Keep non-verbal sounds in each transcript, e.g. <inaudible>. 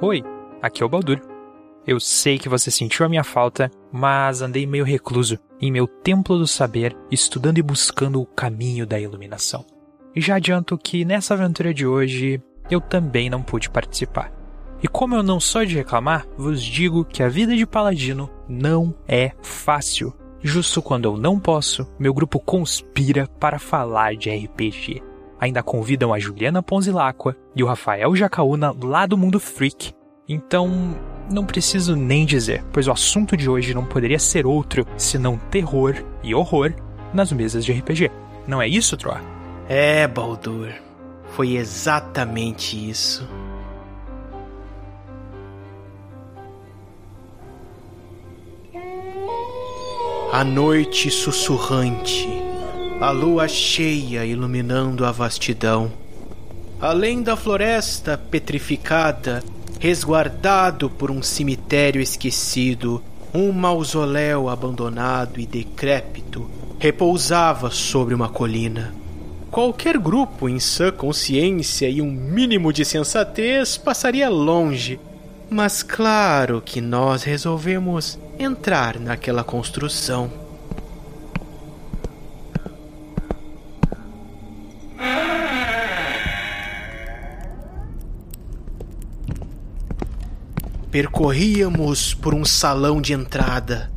Oi, aqui é o Baldur. Eu sei que você sentiu a minha falta, mas andei meio recluso em meu templo do saber, estudando e buscando o caminho da iluminação. E já adianto que nessa aventura de hoje eu também não pude participar. E como eu não sou de reclamar, vos digo que a vida de paladino não é fácil. Justo quando eu não posso, meu grupo conspira para falar de RPG. Ainda convidam a Juliana Ponzilacqua e o Rafael Jacaúna lá do Mundo Freak. Então, não preciso nem dizer, pois o assunto de hoje não poderia ser outro senão terror e horror nas mesas de RPG. Não é isso, Troa? É, Baldur. Foi exatamente isso. A noite sussurrante, a lua cheia iluminando a vastidão. Além da floresta petrificada, resguardado por um cemitério esquecido, um mausoléu abandonado e decrépito repousava sobre uma colina. Qualquer grupo em sã consciência e um mínimo de sensatez passaria longe, mas claro que nós resolvemos entrar naquela construção. Percorríamos por um salão de entrada.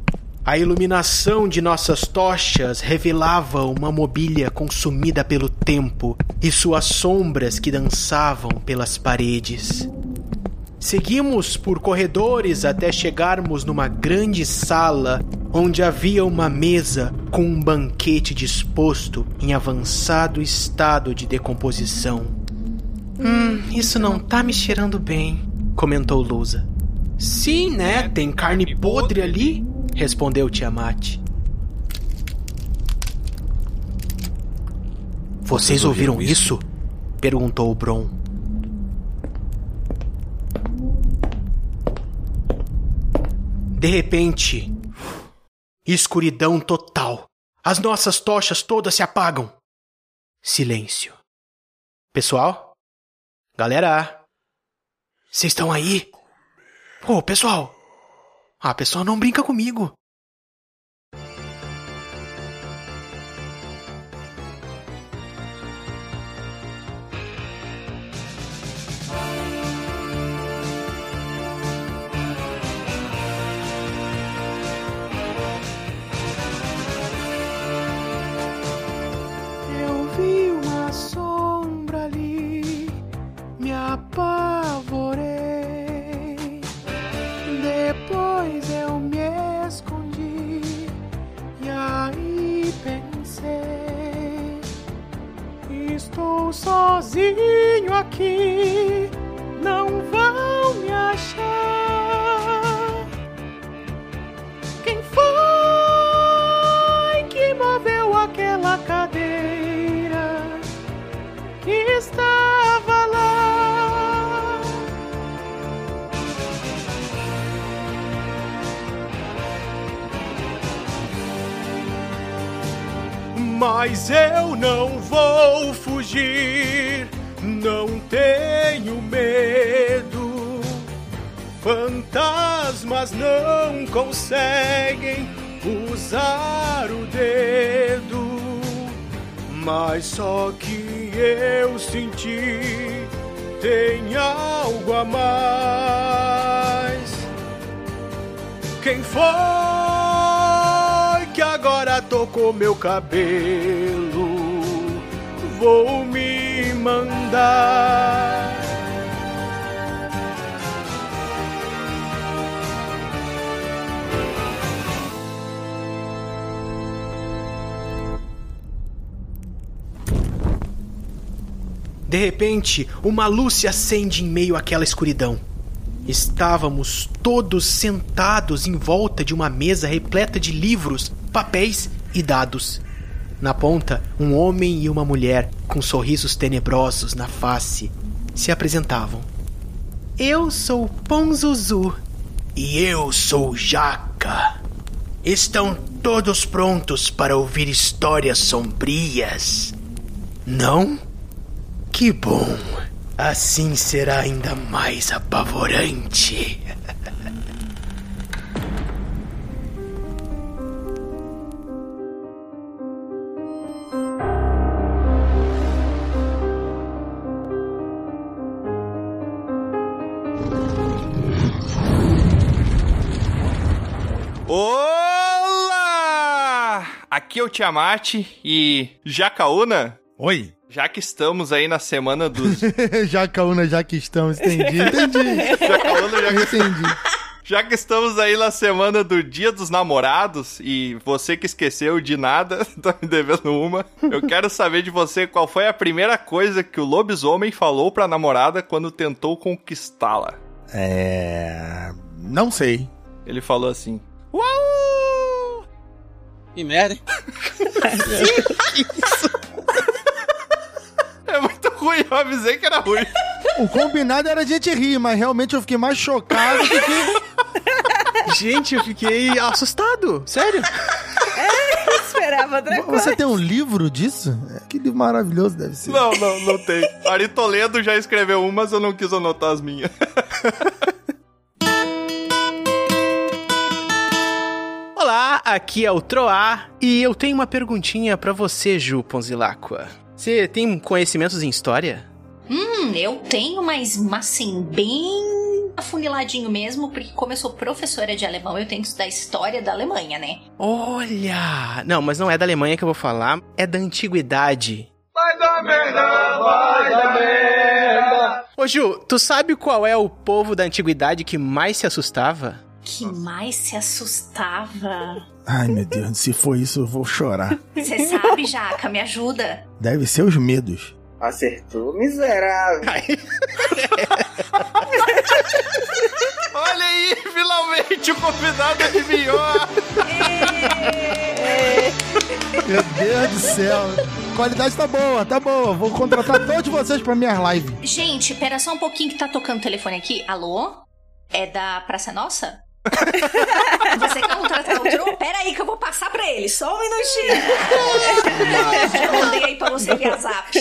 A iluminação de nossas tochas revelava uma mobília consumida pelo tempo e suas sombras que dançavam pelas paredes. Seguimos por corredores até chegarmos numa grande sala onde havia uma mesa com um banquete disposto em avançado estado de decomposição. Hum, isso não tá me cheirando bem, comentou Lusa. Sim, né? Tem carne podre ali, respondeu Tiamat. Vocês ouviram isso? perguntou o Bron. De repente, escuridão total. As nossas tochas todas se apagam. Silêncio. Pessoal? Galera? Vocês estão aí? Ô, pessoal! Ah, pessoal, não brinca comigo. Aqui, não vão me achar. Quem foi que moveu aquela cadeira que estava lá? Mas eu não vou fugir, tenho medo. Fantasmas não conseguem usar o dedo, mas só que eu senti tem algo a mais. Quem foi que agora tocou meu cabelo? vou me mandar. De repente, uma luz se acende em meio àquela escuridão. Estávamos todos sentados em volta de uma mesa repleta de livros, papéis e dados. Na ponta, um homem e uma mulher, com sorrisos tenebrosos na face, se apresentavam. Eu sou Ponzuzu. E eu sou Jaca. Estão todos prontos para ouvir histórias sombrias? Não? Que bom! Assim será ainda mais apavorante. Aqui é o Tiamat e Jacaúna. Oi. Já que estamos aí na semana dos. <laughs> Jacaúna, já que estamos, entendi, entendi. <laughs> Jacaúna, já que... entendi. Já que estamos aí na semana do Dia dos Namorados e você que esqueceu de nada, <laughs> tá me devendo uma, eu quero saber de você qual foi a primeira coisa que o lobisomem falou pra namorada quando tentou conquistá-la. É. Não sei. Ele falou assim: Uau! Que merda, hein? É muito ruim, eu avisei que era ruim. O combinado era a gente rir, mas realmente eu fiquei mais chocado do que. Gente, eu fiquei assustado. Sério? Esperava outra coisa. Você tem um livro disso? É, que livro maravilhoso deve ser. Não, não, não tem. Ari Toledo já escreveu uma, mas eu não quis anotar as minhas. Olá, aqui é o Troá e eu tenho uma perguntinha pra você, Ju Ponzilacqua. Você tem conhecimentos em história? Hum, eu tenho, mas assim, bem afuniladinho mesmo, porque como eu sou professora de alemão, eu tenho que estudar história da Alemanha, né? Olha! Não, mas não é da Alemanha que eu vou falar, é da antiguidade. Vai dar merda, vai dar merda. Ô Ju, tu sabe qual é o povo da antiguidade que mais se assustava? Que mais se assustava. Ai, meu Deus, se for isso, eu vou chorar. Você sabe, Jaca, me ajuda. Deve ser os medos. Acertou, miserável. <laughs> Olha aí, finalmente o convidado adivinhou. Meu Deus do céu. Qualidade tá boa, tá boa. Vou contratar todos vocês pra minhas lives. Gente, pera só um pouquinho que tá tocando o telefone aqui. Alô? É da Praça Nossa? <laughs> Você quer contratar o Tron? Pera aí que eu vou passar pra ele, só um minutinho. <laughs> Já mandei aí pra você via zap.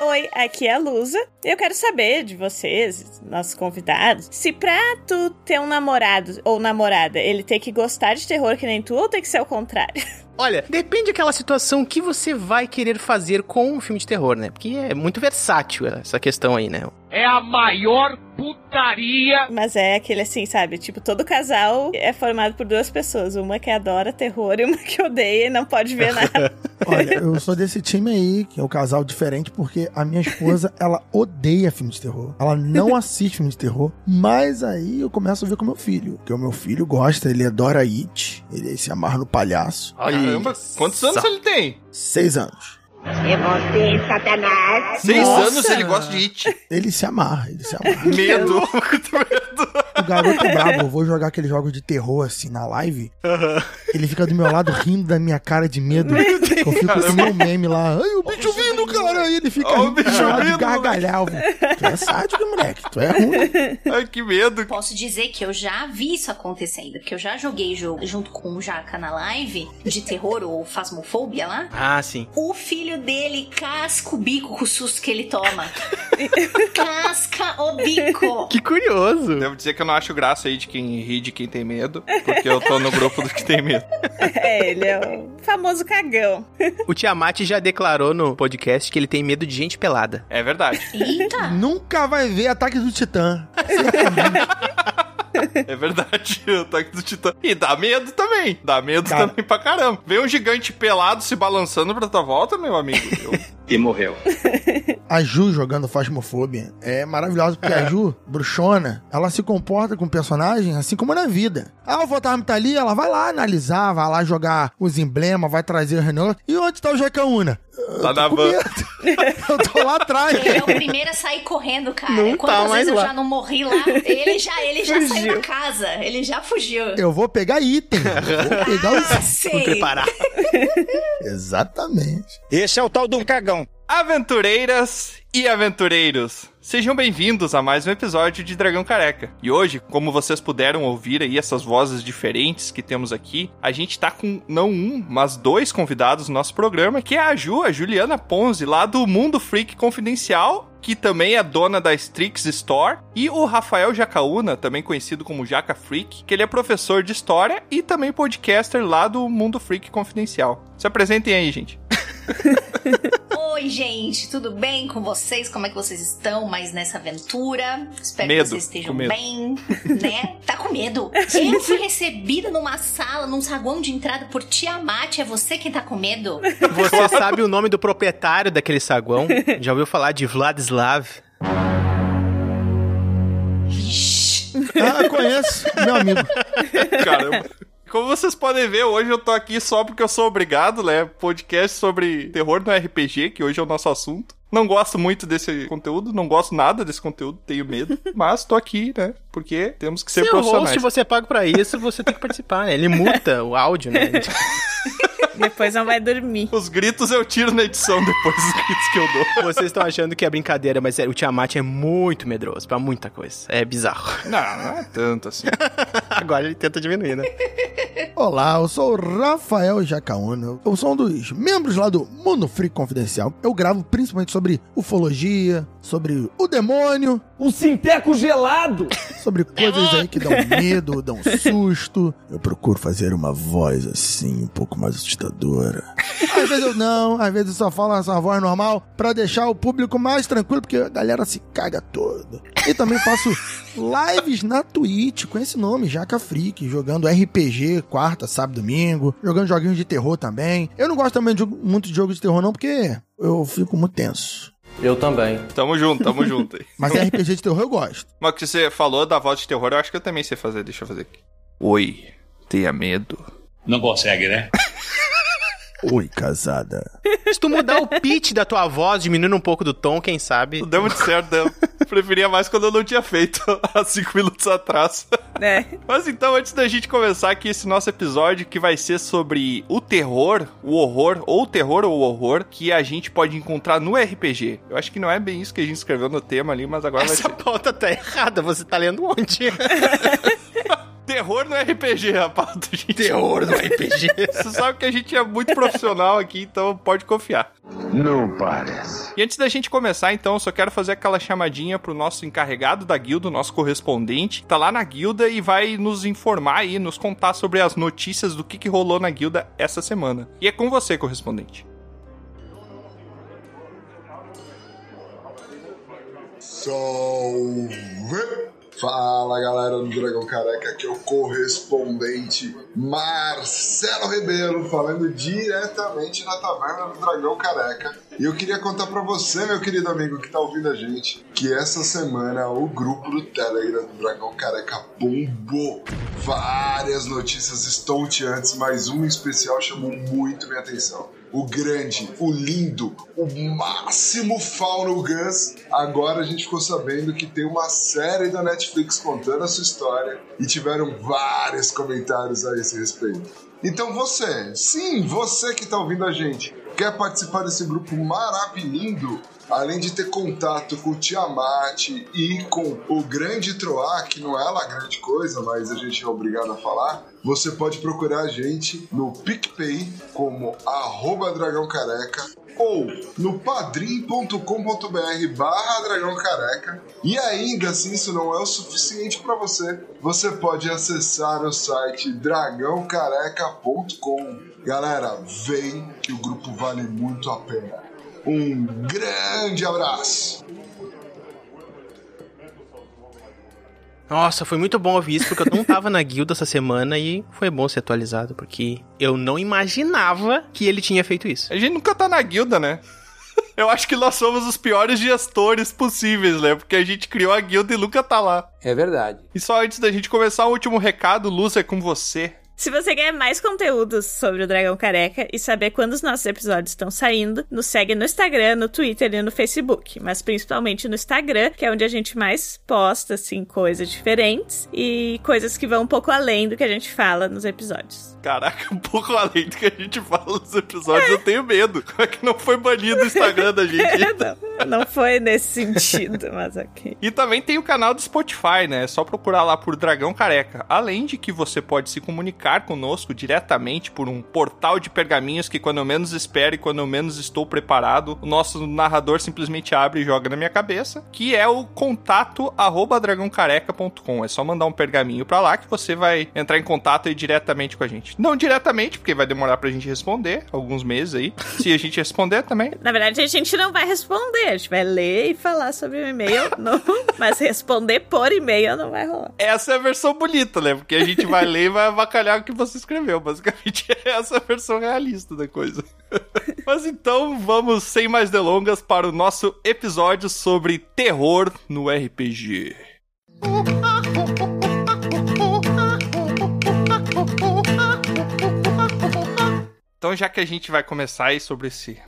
Oi, aqui é a Lusa. Eu quero saber de vocês, nossos convidados, se pra tu ter um namorado ou namorada, ele tem que gostar de terror que nem tu ou tem que ser o contrário? <laughs> Olha, depende daquela situação que você vai querer fazer com um filme de terror, né? Porque é muito versátil essa questão aí, né? É a maior putaria. Mas é aquele assim, sabe? Tipo, todo casal é formado por duas pessoas. Uma que adora terror e uma que odeia e não pode ver <laughs> nada. Olha, eu sou desse time aí, que é um casal diferente, porque a minha esposa, <laughs> ela odeia filme de terror. Ela não assiste filme de terror, mas aí eu começo a ver com meu filho. Porque o meu filho gosta, ele adora It, ele se amarra no palhaço. Caramba, quantos anos ele tem? Seis anos. É você, Satanás. Seis Nossa. anos ele gosta de It. Ele se amarra, ele se amarra. <laughs> Medo, <laughs> muito medo. O garoto brabo, eu vou jogar aqueles jogos de terror assim na live. Ele fica do meu lado rindo da minha cara de medo. Eu fico com o meu meme lá. Ai, o bicho vindo, cara! E ele fica Ó o rindo do bicho de gargalhar. Tu é sádico, moleque. Tu é ruim. Ai, que medo. Posso dizer que eu já vi isso acontecendo, que eu já joguei jogo junto com o Jaca na live de terror ou fasmofobia lá. Ah, sim. O filho dele casca o bico com o susto que ele toma. <laughs> casca o bico. Que curioso. Devo dizer que eu não acho graça aí de quem ri de quem tem medo, porque eu tô no grupo dos que tem medo. <laughs> é, ele é o famoso cagão. O Tiamat já declarou no podcast que ele tem medo de gente pelada. É verdade. Eita! Nunca vai ver Ataque do Titã. <laughs> <laughs> É verdade. <laughs> O ataque do titã. E dá medo também. Dá medo Cara. também pra caramba. Vê um gigante pelado se balançando pra tua volta, meu amigo. <laughs> Eu- E morreu. A Ju jogando Fasmofobia é maravilhosa, porque a Ju, bruxona, ela se comporta com o personagem assim como na vida. Ah, o Fantasma tá ali, ela vai lá analisar, vai lá jogar os emblemas, vai trazer o Renault. E onde tá o Jacaúna? Tá na van. <laughs> Eu tô lá atrás. Ele é o primeiro a sair correndo, cara. Não Quantas tá mais vezes eu lá. já não morri lá? Ele já, ele já saiu da casa. Ele já fugiu. Eu vou pegar item. Eu <laughs> vou pegar os... Ah. Vou preparar. <laughs> Exatamente. Esse é o tal do cagão. Aventureiras e aventureiros. Sejam bem-vindos a mais um episódio de Dragão Careca. E hoje, como vocês puderam ouvir aí essas vozes diferentes que temos aqui, a gente tá com não um, mas dois convidados no nosso programa, que é a Ju, a Juliana Ponzi, lá do Mundo Freak Confidencial, que também é dona da Strix Store, e o Rafael Jacaúna, também conhecido como Jaca Freak, que ele é professor de história e também podcaster lá do Mundo Freak Confidencial. Se apresentem aí, gente. <laughs> Oi, gente, tudo bem com vocês? Como é que vocês estão mais nessa aventura? Espero Medo, que vocês estejam bem, né? <laughs> Tá com medo? Eu fui recebida numa sala, num saguão de entrada por Tiamat, é você quem tá com medo? Você sabe o nome do proprietário daquele saguão? Já ouviu falar de Vladislav? Ah, conheço, meu amigo. Caramba. Como vocês podem ver, hoje eu tô aqui só porque eu sou obrigado, né? Podcast sobre terror no RPG, que hoje é o nosso assunto. Não gosto muito desse conteúdo, não gosto nada desse conteúdo, tenho medo. <laughs> Mas tô aqui, né? Porque temos que ser Se é o profissionais. host você paga pra isso, você tem que participar, né? Ele muta o áudio, né? <laughs> Depois não vai dormir. Os gritos eu tiro na edição depois dos gritos que eu dou. <laughs> Vocês estão achando que é brincadeira, mas é, o Tiamat é muito medroso pra muita coisa. É bizarro. Não, não é tanto assim. <laughs> Agora ele tenta diminuir, né? Olá, eu sou o Rafael Jacaúna. Eu sou um dos membros lá do Mundo Freak Confidencial. Eu gravo principalmente sobre ufologia, sobre o demônio, Um sinteco gelado! sobre coisas aí que dão <laughs> medo, dão susto. Eu procuro fazer uma voz assim, um pouco mais assustadora. Às vezes eu não, às vezes eu só falo essa voz normal pra deixar o público mais tranquilo, porque a galera se caga toda. E também faço lives na Twitch com esse nome, Jaca Freak, jogando RPG quarta, sábado, domingo, jogando joguinhos de terror também. Eu não gosto também de muito de jogo de terror não, porque eu fico muito tenso. Eu também. Tamo junto, tamo <laughs> junto aí. Mas RPG de terror eu gosto. Mas o que você falou da voz de terror, eu acho que eu também sei fazer. Deixa eu fazer aqui. Oi, tenha medo. Não consegue, né? <laughs> Oi, casada. Se tu mudar o pitch da tua voz, diminuindo um pouco do tom, quem sabe... Não deu muito certo, eu preferia mais quando eu não tinha feito há cinco minutos atrás. É. Mas então, antes da gente começar aqui esse nosso episódio, que vai ser sobre o terror, o horror, ou o terror ou o horror, que a gente pode encontrar no RPG. Eu acho que não é bem isso que a gente escreveu no tema ali, mas agora Essa vai ser. pauta tá errada, você tá lendo onde? <laughs> Terror no RPG, rapaz. Gente. Terror no RPG. <laughs> Você sabe que a gente é muito profissional aqui, então pode confiar. Não parece. E antes da gente começar, então, eu só quero fazer aquela chamadinha pro nosso encarregado da guilda, o nosso correspondente, que tá lá na guilda e vai nos informar aí, nos contar sobre as notícias do que, que rolou na guilda essa semana. E é com você, correspondente. Salve! Fala galera do Dragão Careca, aqui é o correspondente Marcelo Ribeiro, falando diretamente da taverna do Dragão Careca. E eu queria contar pra você, meu querido amigo que tá ouvindo a gente, que essa semana o grupo do Telegram do Dragão Careca bombou. Várias notícias estonteantes, mas uma especial chamou muito minha atenção o grande, o lindo, o máximo Fauno Gus. Agora a gente ficou sabendo que tem uma série da Netflix contando a sua história e tiveram vários comentários a esse respeito. Então você, sim, você que está ouvindo a gente, quer participar desse grupo maravilhoso? Além de ter contato com o Tiamat e com o grande Troá, que não é lá grande coisa, mas a gente é obrigado a falar, você pode procurar a gente no PicPay como arroba Dragão Careca ou no padrim.com.br barra Dragão Careca. E ainda se isso não é o suficiente para você, você pode acessar o site dragãocareca.com. Galera, vem que o grupo vale muito a pena. Um grande abraço! Nossa, foi muito bom ouvir isso, porque eu não <laughs> tava na guilda essa semana e foi bom ser atualizado, porque eu não imaginava que ele tinha feito isso. A gente nunca tá na guilda, né? <laughs> Eu acho que nós somos os piores gestores possíveis, né? Porque a gente criou a guilda e nunca tá lá. É verdade. E só antes da gente começar, um último recado, Luz, é com você. Se você quer mais conteúdos sobre o Dragão Careca e saber quando os nossos episódios estão saindo, nos segue no Instagram, no Twitter e no Facebook. Mas principalmente no Instagram, que é onde a gente mais posta, assim, coisas diferentes e coisas que vão um pouco além do que a gente fala nos episódios. Caraca, um pouco além do que a gente fala nos episódios, eu tenho medo. Como é que não foi banido o Instagram da gente? <laughs> não, não foi nesse sentido, mas ok. E também tem o canal do Spotify, né? É só procurar lá por Dragão Careca. Além de que você pode se comunicar conosco diretamente por um portal de pergaminhos que quando eu menos espero e quando eu menos estou preparado, o nosso narrador simplesmente abre e joga na minha cabeça, que é o contato arroba dragãocareca.com. É só mandar um pergaminho pra lá que você vai entrar em contato aí diretamente com a gente. Não diretamente, porque vai demorar pra gente responder, alguns meses aí. Se a gente responder também. Na verdade, a gente não vai responder, a gente vai ler e falar sobre o e-mail, <laughs> não, mas responder por e-mail não vai rolar. Essa é a versão bonita, né? Porque a gente vai <laughs> ler e vai avacalhar o que você escreveu. Basicamente, <laughs> essa é a versão realista da coisa. Mas então, vamos sem mais delongas para o nosso episódio sobre terror no RPG. Então, já que a gente vai começar aí sobre esse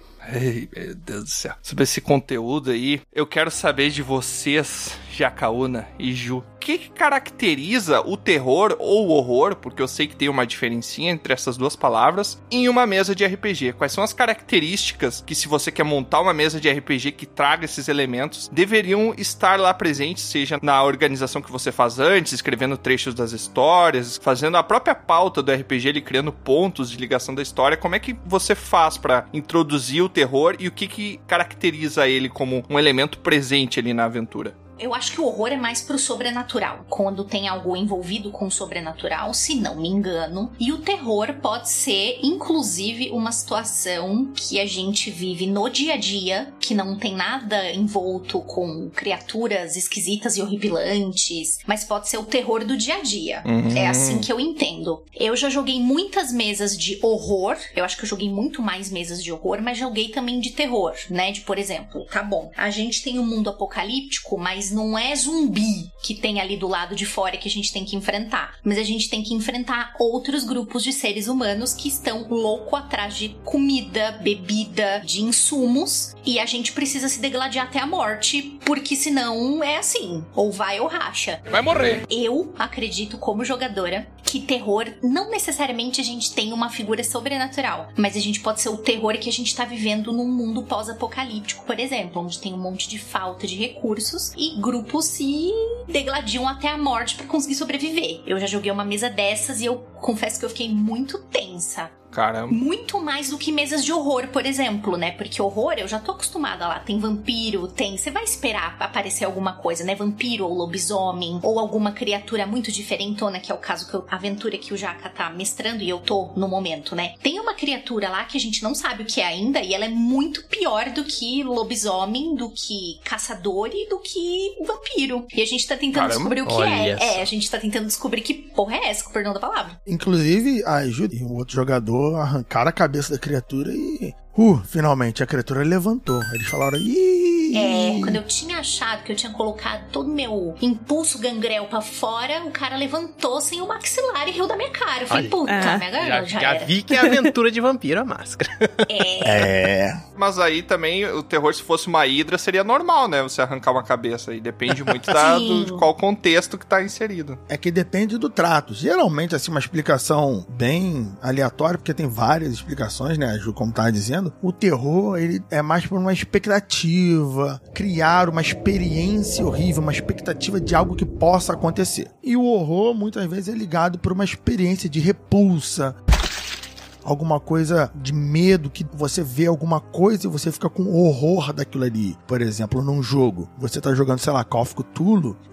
meu Deus do céu. Sobre esse conteúdo aí, eu quero saber de vocês, Jacaúna e Ju. Que, que caracteriza o terror ou o horror, porque eu sei que tem uma diferencinha entre essas duas palavras, em uma mesa de RPG? Quais são as características que, se você quer montar uma mesa de RPG que traga esses elementos, deveriam estar lá presentes, seja na organização que você faz antes, escrevendo trechos das histórias, fazendo a própria pauta do RPG, ele criando pontos de ligação da história. Como é que você faz para introduzir o terror e o que, que caracteriza ele como um elemento presente ali na aventura? Eu acho que o horror é mais pro sobrenatural. Quando tem algo envolvido com o sobrenatural, se não me engano. E o terror pode ser, inclusive, uma situação que a gente vive no dia a dia, que não tem nada envolto com criaturas esquisitas e horripilantes, mas pode ser o terror do dia a dia. Uhum. É assim que eu entendo. Eu já joguei muitas mesas de horror. Eu acho que eu joguei muito mais mesas de horror, mas joguei também de terror, né? De, por exemplo, tá bom, a gente tem um mundo apocalíptico, mas não é zumbi que tem ali do lado de fora que a gente tem que enfrentar. Mas a gente tem que enfrentar outros grupos de seres humanos que estão louco atrás de comida, bebida, de insumos. E a gente precisa se degladiar até a morte, porque senão é assim: ou vai ou racha. Vai morrer. Eu acredito, como jogadora, que terror não necessariamente a gente tem uma figura sobrenatural, mas a gente pode ser o terror que a gente tá vivendo num mundo pós-apocalíptico, por exemplo, onde tem um monte de falta de recursos e grupos se degladiam até a morte para conseguir sobreviver. Eu já joguei uma mesa dessas e eu confesso que eu fiquei muito tensa. Caramba. Muito mais do que mesas de horror, por exemplo, né? Porque horror eu já tô acostumada lá. Tem vampiro, tem. Você vai esperar aparecer alguma coisa, né? Vampiro ou lobisomem, ou alguma criatura muito diferentona, que é o caso que eu, a aventura que o Jaca tá mestrando e eu tô no momento, né? Tem uma criatura lá que a gente não sabe o que é ainda e ela é muito pior do que lobisomem, do que caçador e do que vampiro. E a gente tá tentando Caramba. descobrir o que Olha é. só. É, a gente tá tentando descobrir que porra é essa, com o perdão da palavra. Inclusive, a ajuda e um outro jogador arrancaram a cabeça da criatura e. Uh, finalmente a criatura levantou. Eles falaram. Ih! É, quando eu tinha achado que eu tinha colocado todo o meu impulso gangrel pra fora, o cara levantou sem o maxilar e riu da minha cara. Eu falei, Olha. puta, Ah. minha Já, garganta já, já era. vi que é aventura de vampiro a máscara. <laughs> É. Mas aí também o terror, se fosse uma hidra, seria normal, né? Você arrancar uma cabeça. E depende muito da, do, de qual contexto que tá inserido. É que depende do trato. Geralmente, assim, uma explicação bem aleatória, porque tem várias explicações, né, Ju, como tá dizendo. O terror, ele é mais por uma expectativa, criar uma experiência horrível, uma expectativa de algo que possa acontecer. E o horror, muitas vezes, é ligado por uma experiência de repulsa, alguma coisa de medo, que você vê alguma coisa e você fica com horror daquilo ali. Por exemplo, num jogo, você tá jogando, sei lá, Call of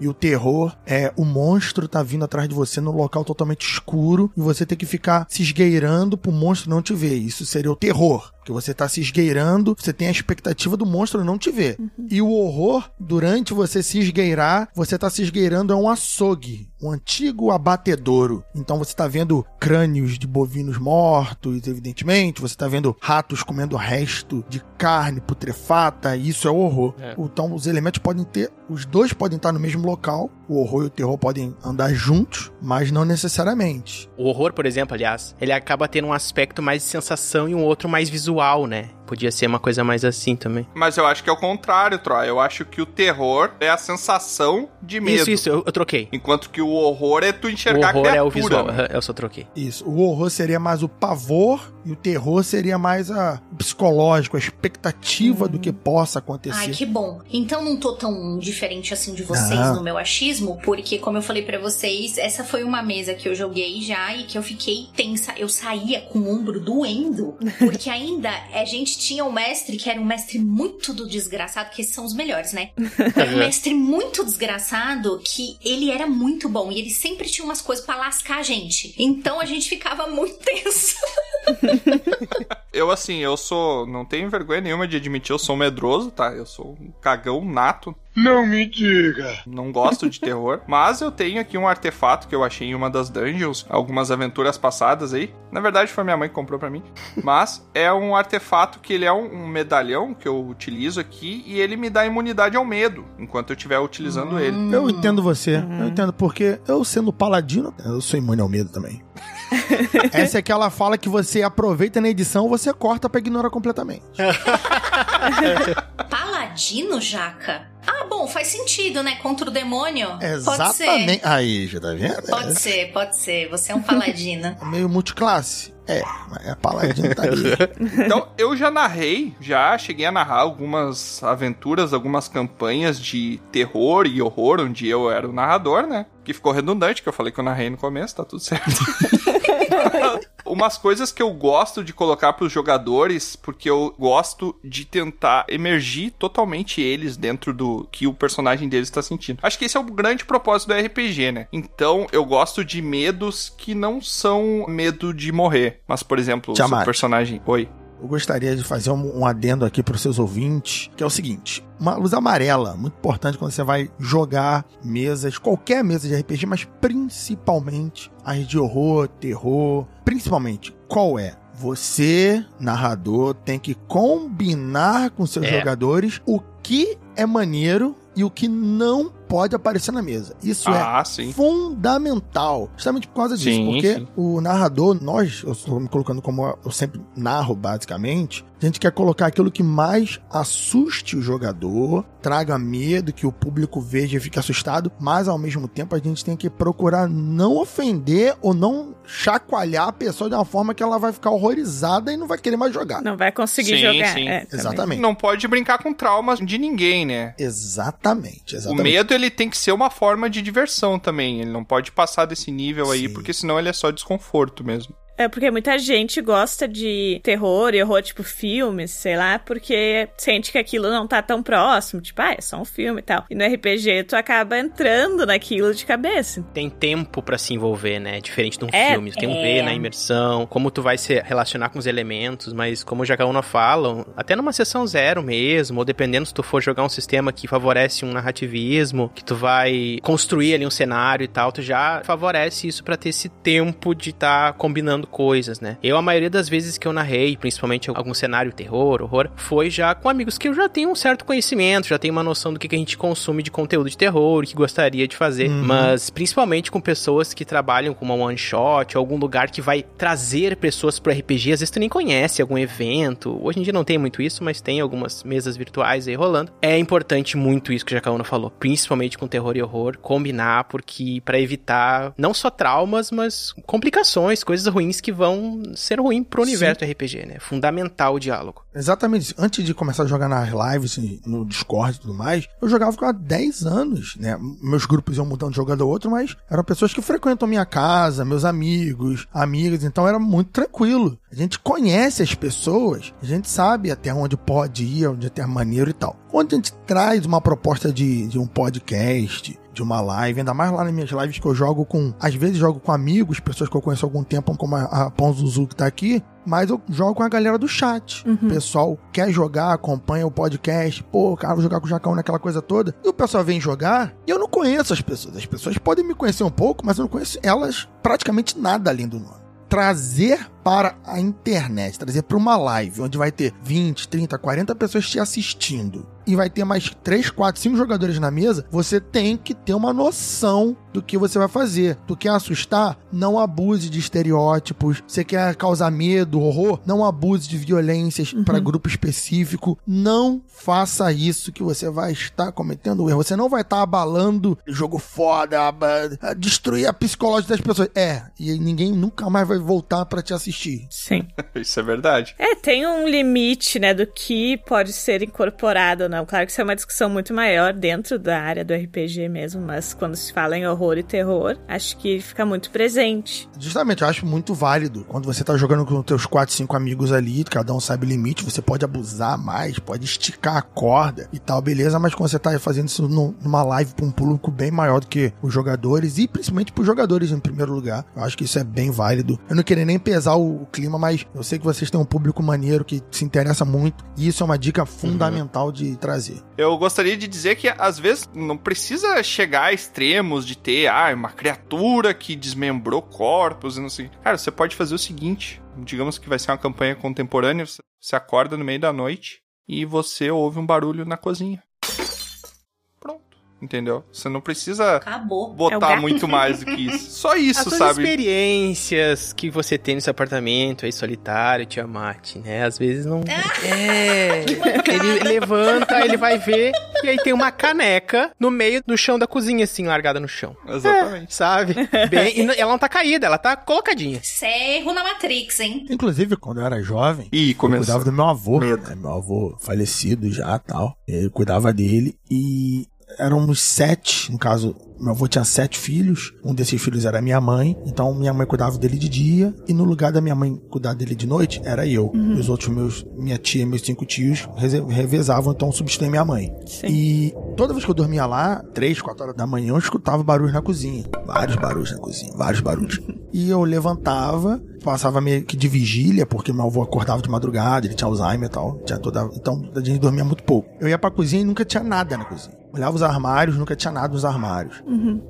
e o terror é o monstro tá vindo atrás de você num local totalmente escuro e você tem que ficar se esgueirando pro monstro não te ver. Isso seria o terror. Porque você tá se esgueirando, você tem a expectativa do monstro não te ver. E o horror, durante você se esgueirar, você tá se esgueirando é um açougue, um antigo abatedouro. Então você tá vendo crânios de bovinos mortos, evidentemente, você tá vendo ratos comendo resto de carne putrefata, e isso é horror. É. Então os elementos podem ter, os dois podem estar no mesmo local, o horror e o terror podem andar juntos, mas não necessariamente. O horror, por exemplo, aliás, ele acaba tendo um aspecto mais de sensação e um outro mais visual, né? Podia ser uma coisa mais assim também. Mas eu acho que é o contrário, Troy. Eu acho que o terror é a sensação de medo. Isso, isso, eu, eu troquei. Enquanto que o horror é tu O enxergar horror a é o criatura. visual, né? eu só troquei. Isso. O horror seria mais o pavor e o terror seria mais a o psicológico, a expectativa do que possa acontecer. Ai, que bom. Então não tô tão diferente assim de vocês Não. no meu achismo, porque como eu falei pra vocês, essa foi uma mesa que eu joguei já e que eu fiquei tensa. Eu saía com o ombro doendo, porque <laughs> ainda a gente tinha um mestre que era um mestre muito do desgraçado, que esses são os melhores, né? Era <laughs> um mestre muito desgraçado que ele era muito bom e ele sempre tinha umas coisas pra lascar a gente. Então a gente ficava muito tenso. <laughs> Eu, assim, eu sou. Não tenho vergonha nenhuma de admitir, eu sou medroso, tá? Eu sou um cagão nato. Não me diga. Não gosto de terror. <laughs> Mas eu tenho aqui um artefato que eu achei em uma das dungeons, algumas aventuras passadas aí. Na verdade, foi minha mãe que comprou pra mim. <laughs> Mas é um artefato que ele é um, medalhão que eu utilizo aqui e ele me dá imunidade ao medo enquanto eu estiver utilizando ele. Eu entendo você, eu entendo, porque eu sendo paladino, eu sou imune ao medo também. <laughs> Essa é aquela fala que você aproveita na edição, você corta pra ignorar completamente. Paladino, Jaca? Ah, bom, faz sentido, né? Contra o demônio? Pode ser. Exatamente. Aí, já tá vendo? Pode ser, pode ser. Você é um paladino. <laughs> É meio multiclasse. É, mas é paladino tá ali. <laughs> Então, eu já narrei, já cheguei a narrar algumas aventuras, algumas campanhas de terror e horror, onde eu era o narrador, né? Que ficou redundante, que eu falei que eu narrei no começo, tá tudo certo. <laughs> <laughs> Umas coisas que eu gosto de colocar pros jogadores, porque eu gosto de tentar emergir totalmente eles dentro do que o personagem deles está sentindo. Acho que esse é o grande propósito do RPG, né? Então, eu gosto de medos que não são medo de morrer. Mas, por exemplo, o seu Tiamat. personagem. Oi. Eu gostaria de fazer um, um adendo aqui para os seus ouvintes, que é o seguinte: uma luz amarela, muito importante quando você vai jogar mesas, qualquer mesa de RPG, mas principalmente as de horror, terror. Principalmente, qual é? Você, narrador, tem que combinar com seus É. jogadores o que é maneiro e o que não pode aparecer na mesa. Isso é Ah, sim. fundamental. Justamente por causa disso. Sim, porque sim. o narrador, nós, eu estou me colocando como eu sempre narro, basicamente, a gente quer colocar aquilo que mais assuste o jogador, traga medo, que o público veja e fique assustado, mas ao mesmo tempo a gente tem que procurar não ofender ou não chacoalhar a pessoa de uma forma que ela vai ficar horrorizada e não vai querer mais jogar. Não vai conseguir Sim, jogar. sim. é. Exatamente. Não pode brincar com traumas de ninguém, né? Exatamente, O exatamente. medo, ele tem que ser uma forma de diversão também. Ele não pode passar desse nível aí, Sim. porque senão ele é só desconforto mesmo. É porque muita gente gosta de terror e horror, tipo filmes, sei lá, porque sente que aquilo não tá tão próximo. Tipo, ah, é só um filme e tal. E no RPG tu acaba entrando naquilo de cabeça. Tem tempo pra se envolver, né? Diferente de um É, filme. Tu tem um é. ver na imersão, como tu vai se relacionar com os elementos, mas como o Jacaúna fala, até numa sessão zero mesmo, ou dependendo se tu for jogar um sistema que favorece um narrativismo, que tu vai construir ali um cenário e tal, tu já favorece isso pra ter esse tempo de estar combinando coisas, né? Eu, a maioria das vezes que eu narrei, principalmente algum cenário terror, horror, foi já com amigos que eu já tenho um certo conhecimento, já tenho uma noção do que que a gente consome de conteúdo de terror, que gostaria de fazer, Uhum. mas principalmente com pessoas que trabalham com uma one shot, algum lugar que vai trazer pessoas pro RPG, às vezes tu nem conhece algum evento. Hoje em dia não tem muito isso, mas tem algumas mesas virtuais aí rolando. É importante muito isso que o Jacaúna falou, principalmente com terror e horror, combinar porque pra evitar não só traumas, mas complicações, coisas ruins que vão ser ruins pro universo do RPG, né? Fundamental o diálogo. Exatamente. Antes de começar a jogar nas lives, no Discord e tudo mais, eu jogava há 10 anos, né? Meus grupos iam mudando de jogador a outro, mas eram pessoas que frequentam minha casa, meus amigos, amigas, então era muito tranquilo. A gente conhece as pessoas, a gente sabe até onde pode ir, onde é maneiro e tal. Quando a gente traz uma proposta de, de um podcast, de uma live, ainda mais lá nas minhas lives que eu jogo com, às vezes jogo com amigos, pessoas que eu conheço há algum tempo, como a, a Ponzuzu que tá aqui, mas eu jogo com a galera do chat. O pessoal quer jogar, acompanha o podcast, pô, cara, vou jogar com o Jacão naquela coisa toda. E o pessoal vem jogar e eu não conheço as pessoas. As pessoas podem me conhecer um pouco, mas eu não conheço elas praticamente nada além do nome. Trazer para a internet, trazer para uma live onde vai ter 20, 30, 40 pessoas te assistindo e vai ter mais 3, 4, 5 jogadores na mesa, você tem que ter uma noção do que você vai fazer. Tu quer assustar? Não abuse de estereótipos. Você quer causar medo, horror? Não abuse de violências para grupo específico. Não faça isso que você vai estar cometendo erro. Você não vai estar abalando jogo foda, aba- destruir a psicológica das pessoas. É, e ninguém nunca mais vai voltar para te assistir. Sim. <laughs> Isso é verdade. É, tem um limite, né, do que pode ser incorporado ou não. Claro que isso é uma discussão muito maior dentro da área do RPG mesmo, mas quando se fala em horror e terror, acho que fica muito presente. Justamente, eu acho muito válido. Quando você tá jogando com teus 4, 5 amigos ali, cada um sabe o limite, você pode abusar mais, pode esticar a corda e tal, beleza, mas quando você tá fazendo isso num- numa live pra um público bem maior do que os jogadores, e principalmente pros jogadores em primeiro lugar, eu acho que isso é bem válido. Eu não queria nem pesar o, o clima, mas eu sei que vocês têm um público maneiro que se interessa muito, e isso é uma dica fundamental de trazer. Eu gostaria de dizer que às vezes não precisa chegar a extremos de ter ah, uma criatura que desmembrou corpos e não sei. Cara, você pode fazer o seguinte: digamos que vai ser uma campanha contemporânea, você acorda no meio da noite e você ouve um barulho na cozinha. Entendeu? Você não precisa Acabou. É botar gato. muito mais do que isso. Só <laughs> isso, As sabe? experiências que você tem no seu apartamento aí solitário, Tiamat, né? Às vezes não. <laughs> <laughs> É. Ele levanta, ele vai ver, e aí tem uma caneca no meio do chão da cozinha, assim, largada no chão. Exatamente. Sabe? Bem, e ela não tá caída, ela tá colocadinha. Isso é erro na Matrix, hein? Inclusive, quando eu era jovem, eu começou. cuidava do meu avô. Medo. né? Meu avô falecido já tal. Eu cuidava dele e éramos sete, no caso, meu avô tinha sete filhos. Um desses filhos era minha mãe. Então minha mãe cuidava dele de dia. E no lugar da minha mãe cuidar dele de noite, era eu. E os outros meus, minha tia e meus cinco tios revezavam, então substituía minha mãe. Sim. E toda vez que eu dormia lá, três, quatro horas da manhã, eu escutava barulhos na cozinha. Vários barulhos na cozinha, vários barulhos. E eu levantava, passava meio que de vigília, porque meu avô acordava de madrugada, ele tinha Alzheimer e tal. Tinha toda... Então a gente dormia muito pouco. Eu ia pra cozinha e nunca tinha nada na cozinha. Olhava os armários, nunca tinha nada nos armários.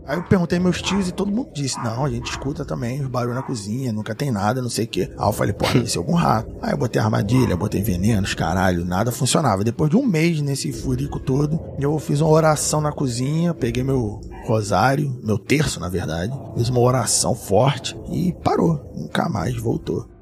Aí eu perguntei meus tios e todo mundo disse: Não, a gente escuta também os barulhos na cozinha, nunca tem nada, não sei o quê. Aí eu falei: Pô, <laughs> deve ser algum rato. Aí eu botei armadilha, botei venenos, caralho, nada funcionava. Depois de um mês nesse furico todo, eu fiz uma oração na cozinha, peguei meu rosário, meu terço, na verdade, fiz uma oração forte e parou. Nunca mais voltou.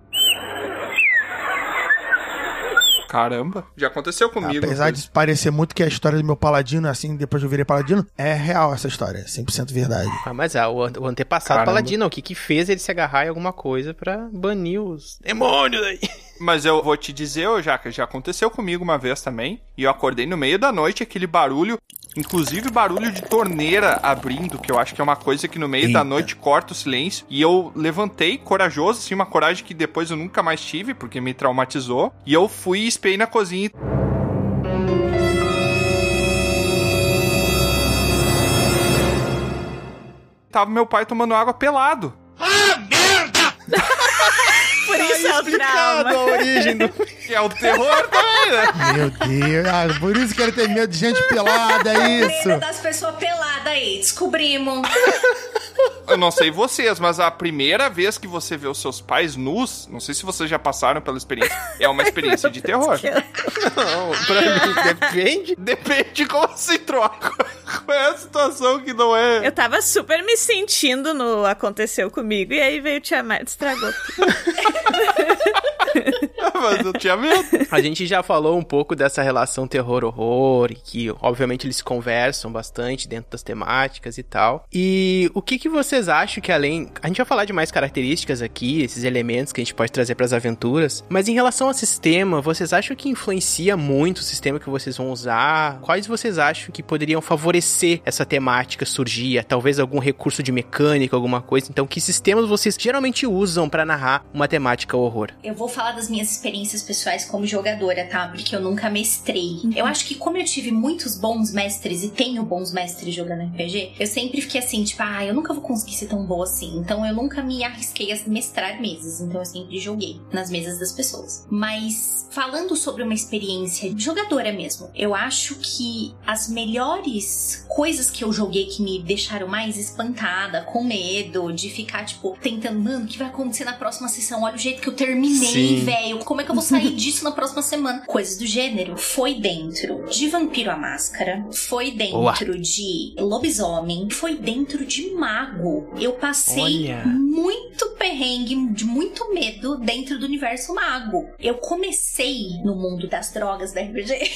Caramba. Já aconteceu comigo. Apesar de parecer muito que a história do meu paladino, assim, depois eu virei paladino, é real essa história, é 100% verdade. Ah, mas ah, o, ante- o antepassado Caramba. paladino, o que que fez ele se agarrar em alguma coisa pra banir os demônios aí? <laughs> Mas eu vou te dizer, ô Jaca, já aconteceu comigo uma vez também. E eu acordei no meio da noite, aquele barulho, inclusive barulho de torneira abrindo, que eu acho que é uma coisa que no meio da Eita. noite corta o silêncio. E eu levantei, corajoso, assim, uma coragem que depois eu nunca mais tive, porque me traumatizou. E eu fui e espiei na cozinha. Tava meu pai tomando água pelado. <laughs> Por isso é o trauma. a origem do... Que é o terror também, né? Meu Deus, ah, por isso que ele tem medo de gente pelada, é isso. Medo das pessoas peladas aí, descobrimos. Eu não sei vocês, mas a primeira vez que você vê os seus pais nus, não sei se vocês já passaram pela experiência, é uma <laughs> experiência de terror. <laughs> Não, pra mim depende. Depende de como se troca. Qual é a situação que não é. Eu tava super me sentindo no aconteceu comigo e aí veio o Tiamat e estragou. tudo. <laughs> mas eu tinha medo. A gente já falou um pouco dessa relação terror-horror, e que obviamente eles conversam bastante dentro das temáticas e tal. E o que, que vocês acham que além. A gente vai falar de mais características aqui, esses elementos que a gente pode trazer para as aventuras, mas em relação ao sistema, vocês acham que influencia muito o sistema que vocês vão usar? Quais vocês acham que poderiam favorecer essa temática surgir? Talvez algum recurso de mecânica, alguma coisa? Então, que sistemas vocês geralmente usam para narrar uma temática horror? Eu vou falar das minhas experiências pessoais como jogadora, tá? Porque eu nunca mestrei. Eu acho que como eu tive muitos bons mestres e tenho bons mestres jogando RPG, eu sempre fiquei assim, tipo, ah, eu nunca vou conseguir ser tão boa assim. Então eu nunca me arrisquei a mestrar mesas. Então eu sempre joguei nas mesas das pessoas. Mas falando sobre uma experiência jogadora mesmo, eu acho que as melhores coisas que eu joguei que me deixaram mais espantada, com medo, de ficar, tipo, tentando, mano, o que vai acontecer na próxima sessão? Olha o jeito que eu terminei, velho. Como é que eu vou sair <laughs> disso na próxima semana? Coisas do gênero. Foi dentro de Vampiro à Máscara, foi dentro de Lobisomem, foi dentro de Mago. Eu passei Olha. muito perrengue, de muito medo dentro do universo mago. Eu comecei no mundo das drogas da RPG. <laughs>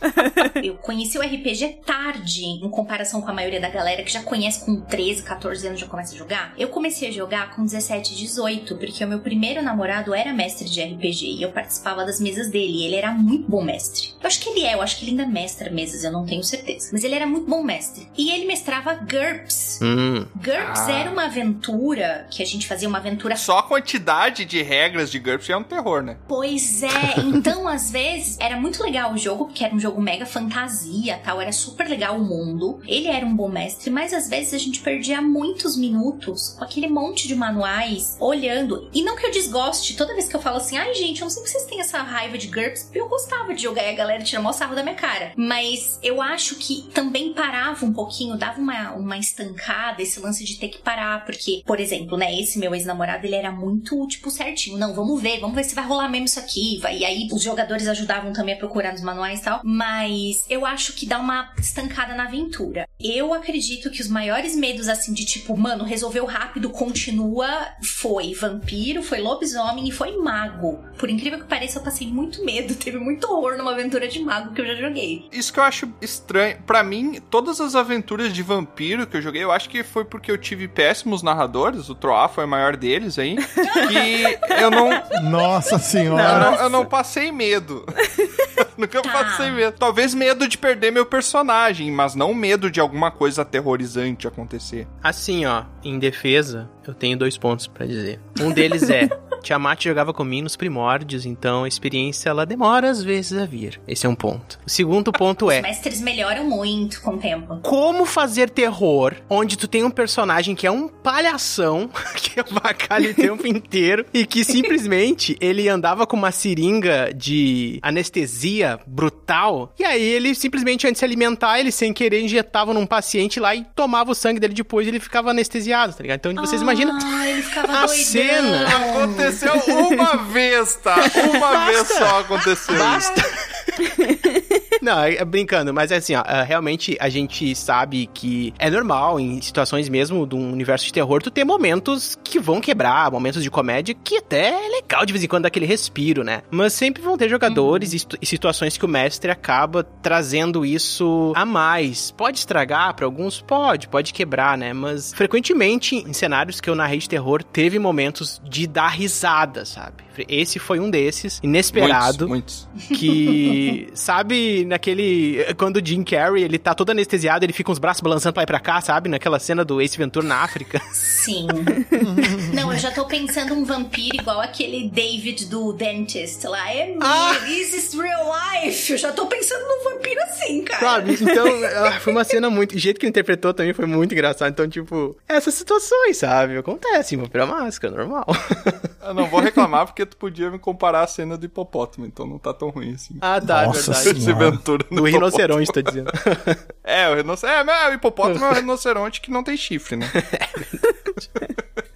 <laughs> eu conheci o RPG tarde, em comparação com a maioria da galera que já conhece com 13, 14 anos já começa a jogar. Eu comecei a jogar com 17, 18, porque o meu primeiro namorado era mestre de RPG e eu participava das mesas dele. E ele era muito bom mestre. Eu acho que ele é, eu acho que ele ainda mestra mesas, eu não tenho certeza. Mas ele era muito bom mestre. E ele mestrava GURPS. Hum. GURPS Ah. era uma aventura que a gente fazia uma aventura Só a quantidade de regras de GURPS é um terror, né? Pois é, então às vezes era muito legal o jogo, porque era um jogo mega fantasia tal, era super legal o mundo. Ele era um bom mestre, mas às vezes a gente perdia muitos minutos com aquele monte de manuais olhando. E não que eu desgoste, toda vez que eu falo assim, ai gente, eu não sei porque vocês têm essa raiva de GURPS, porque eu gostava de jogar e a galera tira mó sarro da minha cara. Mas eu acho que também parava um pouquinho, dava uma, uma estancada esse lance de ter que parar, porque, por exemplo, né, esse meu ex-namorado, ele era muito, tipo, certinho. Não, vamos ver, vamos ver se vai rolar mesmo isso aqui. E aí os jogadores ajudavam também a procurar nos manuais e tal. Mas eu acho que dá uma estancada na aventura. Eu acredito que os maiores medos, assim, de tipo, mano, resolveu rápido, continua, foi vampiro, foi lobisomem e foi mago. Por incrível que pareça, eu passei muito medo, <laughs> teve muito horror numa aventura de mago que eu já joguei. Isso que eu acho estranho. Pra mim, todas as aventuras de vampiro que eu joguei, eu acho que foi porque eu tive péssimos narradores. O Troá foi o maior deles aí. <laughs> que eu não, Nossa eu senhora. não, eu não passei medo. <laughs> Nunca Tá. passei medo. Talvez medo de perder meu personagem, mas não medo de alguma coisa aterrorizante acontecer. Assim, ó, em defesa, eu tenho dois pontos pra dizer. Um deles é. <laughs> Tiamat jogava comigo nos primórdios, então a experiência ela demora às vezes a vir. Esse é um ponto. O segundo ponto Os é mestres melhoram muito com o tempo. como fazer terror onde tu tem um personagem que é um palhação, <laughs> que avacalha o tempo <laughs> inteiro e que simplesmente ele andava com uma seringa de anestesia brutal e aí ele simplesmente antes de se alimentar, ele sem querer injetava num paciente lá e tomava o sangue dele depois e ele ficava anestesiado, tá ligado? Então vocês imaginam Ah, ele ficava a doidão. cena. Aconteceu uma vez, tá? Uma vez só aconteceu. Basta. <laughs> Não, é é brincando, mas é assim, ó, é, realmente a gente sabe que é normal em situações mesmo de um universo de terror tu ter momentos que vão quebrar, momentos de comédia que até é legal de vez em quando dar aquele respiro, né? Mas sempre vão ter jogadores e situ- e situações que o mestre acaba trazendo isso a mais. Pode estragar pra alguns? Pode, pode quebrar, né? Mas frequentemente em cenários que eu narrei de terror teve momentos de dar risada, sabe? Esse foi um desses, inesperado Muitos, muitos. que <laughs> sabe naquele quando o Jim Carrey ele tá todo anestesiado ele fica com os braços balançando pra e pra cá sabe naquela cena do Ace Ventura na África Sim. <laughs> Já tô pensando um vampiro igual aquele David do Dentist lá. É Ah! This is real life. Eu já tô pensando num vampiro assim, cara. sabe então ah, foi uma cena muito o jeito que ele interpretou também foi muito engraçado então tipo essas situações sabe acontecem vou pra máscara normal <laughs> Eu não vou reclamar porque tu podia me comparar a cena do hipopótamo, então não tá tão ruim assim. ah tá Nossa é verdade Esse Senhora. do rinoceronte tá dizendo <laughs> É, o rinoceronte. É, mas o hipopótamo é um rinoceronte que não tem chifre, né? <laughs>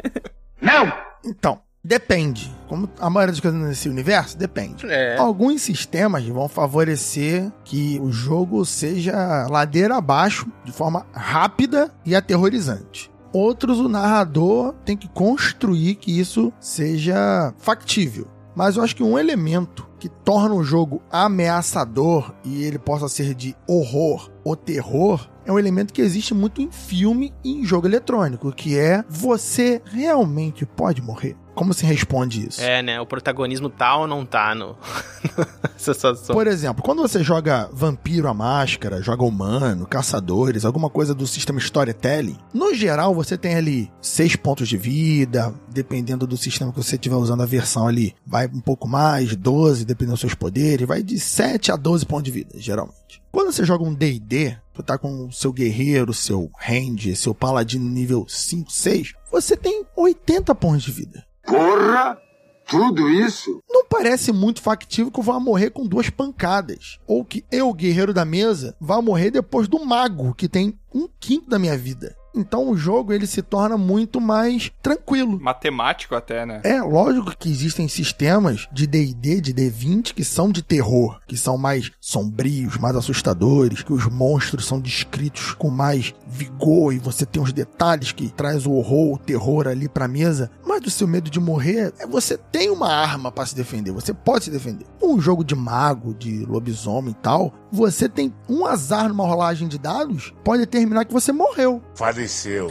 Não! Então, depende. Como a maioria das coisas nesse universo, depende. é Alguns sistemas vão favorecer que o jogo seja ladeira abaixo de forma rápida e aterrorizante. Outros, o narrador tem que construir que isso seja factível. Mas eu acho que um elemento que torna o jogo ameaçador e ele possa ser de horror ou terror é um elemento que existe muito em filme e em jogo eletrônico, que é você realmente pode morrer. Como se responde isso? É, né? O protagonismo tá ou não tá no. <laughs> Essa situação. Por exemplo, quando você joga Vampiro a Máscara, joga Humano, Caçadores, alguma coisa do sistema Storytelling, no geral você tem ali 6 pontos de vida, dependendo do sistema que você estiver usando a versão ali, vai um pouco mais, 12, dependendo dos seus poderes, vai de 7 a 12 pontos de vida, geralmente. Quando você joga um D&D, tu tá com o seu guerreiro, seu range, seu paladino nível 5, 6, você tem 80 pontos de vida. Porra! Tudo isso? Não parece muito factível que eu vá morrer com duas pancadas. Ou que eu, guerreiro da mesa, vá morrer depois do mago, que tem um quinto da minha vida. Então o jogo ele se torna muito mais tranquilo. Matemático até, né? É, lógico que existem sistemas de D&D, de D20 que são de terror, que são mais sombrios, mais assustadores, que os monstros são descritos com mais vigor e você tem os detalhes que traz o horror, o terror ali pra mesa. Mas do seu medo de morrer, é você tem uma arma para se defender, você pode se defender. Um jogo de mago, de lobisomem e tal, você tem um azar numa rolagem de dados, pode determinar que você morreu. Faleceu.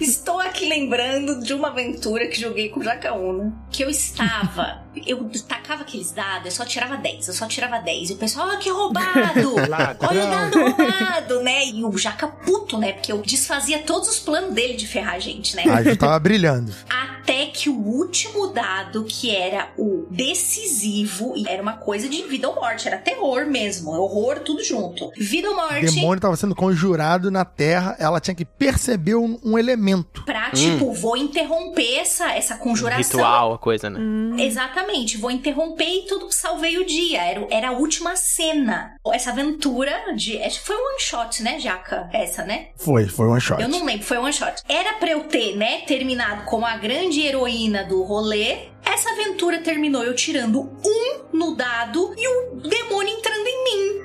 Estou aqui lembrando de uma aventura que joguei com o Jacaúna. Que eu estava. <laughs> eu tacava aqueles dados, eu só tirava 10, eu só tirava 10. E o pessoal, ah, que roubado! <laughs> Olha o dado roubado, né? E o Jaca puto, né? Porque eu desfazia todos os planos dele de ferrar a gente, né? A gente tava brilhando. Até que o último dado, que era o decisivo, e era uma coisa de vida ou morte, era terror mesmo, horror, tudo junto. Vida ou O morte. demônio tava sendo conjurado na Terra, ela tinha que perceber um, um elemento. Pra, tipo, vou interromper essa, essa conjuração. Ritual, a coisa, né? Exatamente, vou interromper e tudo salvei o dia. Era, era a última cena. Essa aventura de. Foi um one shot, né, Jaca? Essa, né? Foi, foi um shot. Eu não lembro, foi um one shot. Era pra eu ter, né, terminado como a grande heroína do rolê. Essa aventura terminou eu tirando um no dado e o demônio entrando em mim.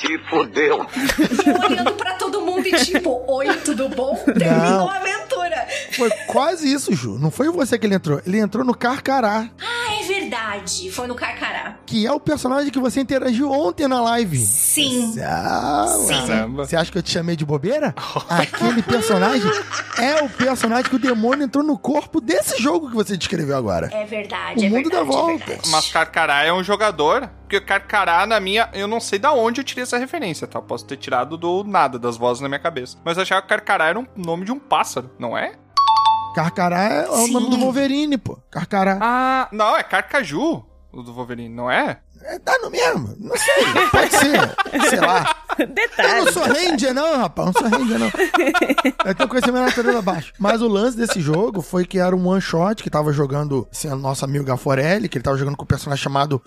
Se fudeu. E eu olhando pra todo mundo e tipo, oi, tudo bom? Terminou a aventura. Foi quase isso, Ju. Não foi você que ele entrou. Ele entrou no Carcará, Ah, é verdade. Foi no Carcará. que é o personagem que você interagiu ontem na live. Sim. Ah, Sim. Você acha que eu te chamei de bobeira? <laughs> Aquele personagem é o personagem que o demônio entrou no corpo desse jogo que você descreveu agora. É verdade, O é mundo dá verdade, é volta. verdade. Mas Carcará é um jogador. Porque Carcará, na minha. Eu não sei da onde eu tirei essa referência, tá? Eu Posso ter tirado do nada, das vozes na minha cabeça. Mas eu achava que Carcará era um nome de um pássaro, não é? Carcará é o Sim. nome do Wolverine, pô. Carcará. Ah, não, é Carcaju, o do Wolverine, não é? É, tá no mesmo. Não sei. Pode ser. Sei lá. Eu Detalhe. não sou ranger, não, rapaz. Não sou ranger, não. Eu tenho conhecimento natureza baixo. Mas o lance desse jogo foi que era um one shot que tava jogando, assim, o nosso amigo Gaforelli, que ele tava jogando com um personagem chamado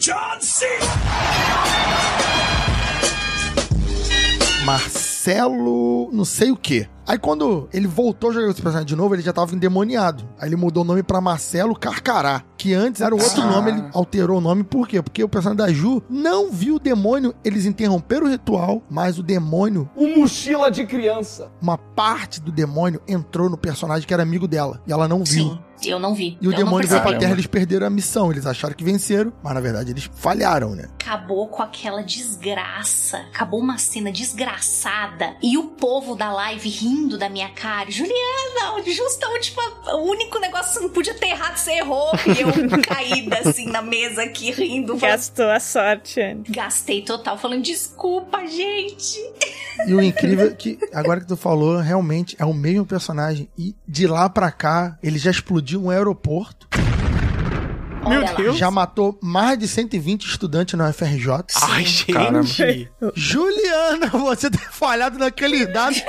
Marcelo, não sei o que. Aí quando ele voltou a jogar esse personagem de novo, ele já tava endemoniado. Aí ele mudou o nome pra Marcelo Carcará, que antes era o outro nome, ele alterou o nome, por quê? Porque o personagem da Ju não viu o demônio, eles interromperam o ritual, mas o demônio, Um mochila de criança. uma parte do demônio entrou no personagem que era amigo dela, e ela não viu. Sim, eu não vi. E o Eu demônio veio pra. Terra, eles perderam a missão. Eles acharam que venceram, mas na verdade eles falharam, né? Acabou com aquela desgraça. Acabou uma cena desgraçada. E o povo da live rindo da minha cara. Juliana, justo a última. O único negócio que não podia ter errado, você errou. E eu caída assim na mesa aqui rindo. Gastou a sorte, Anne. Gastei total, falando desculpa, gente. E o incrível é que, agora que tu falou, realmente é o mesmo personagem. E de lá pra cá, ele já explodiu um aeroporto. Olha lá. Já matou mais de 120 estudantes na UFRJ. Ai, gente. Juliana, você ter falhado naquele dados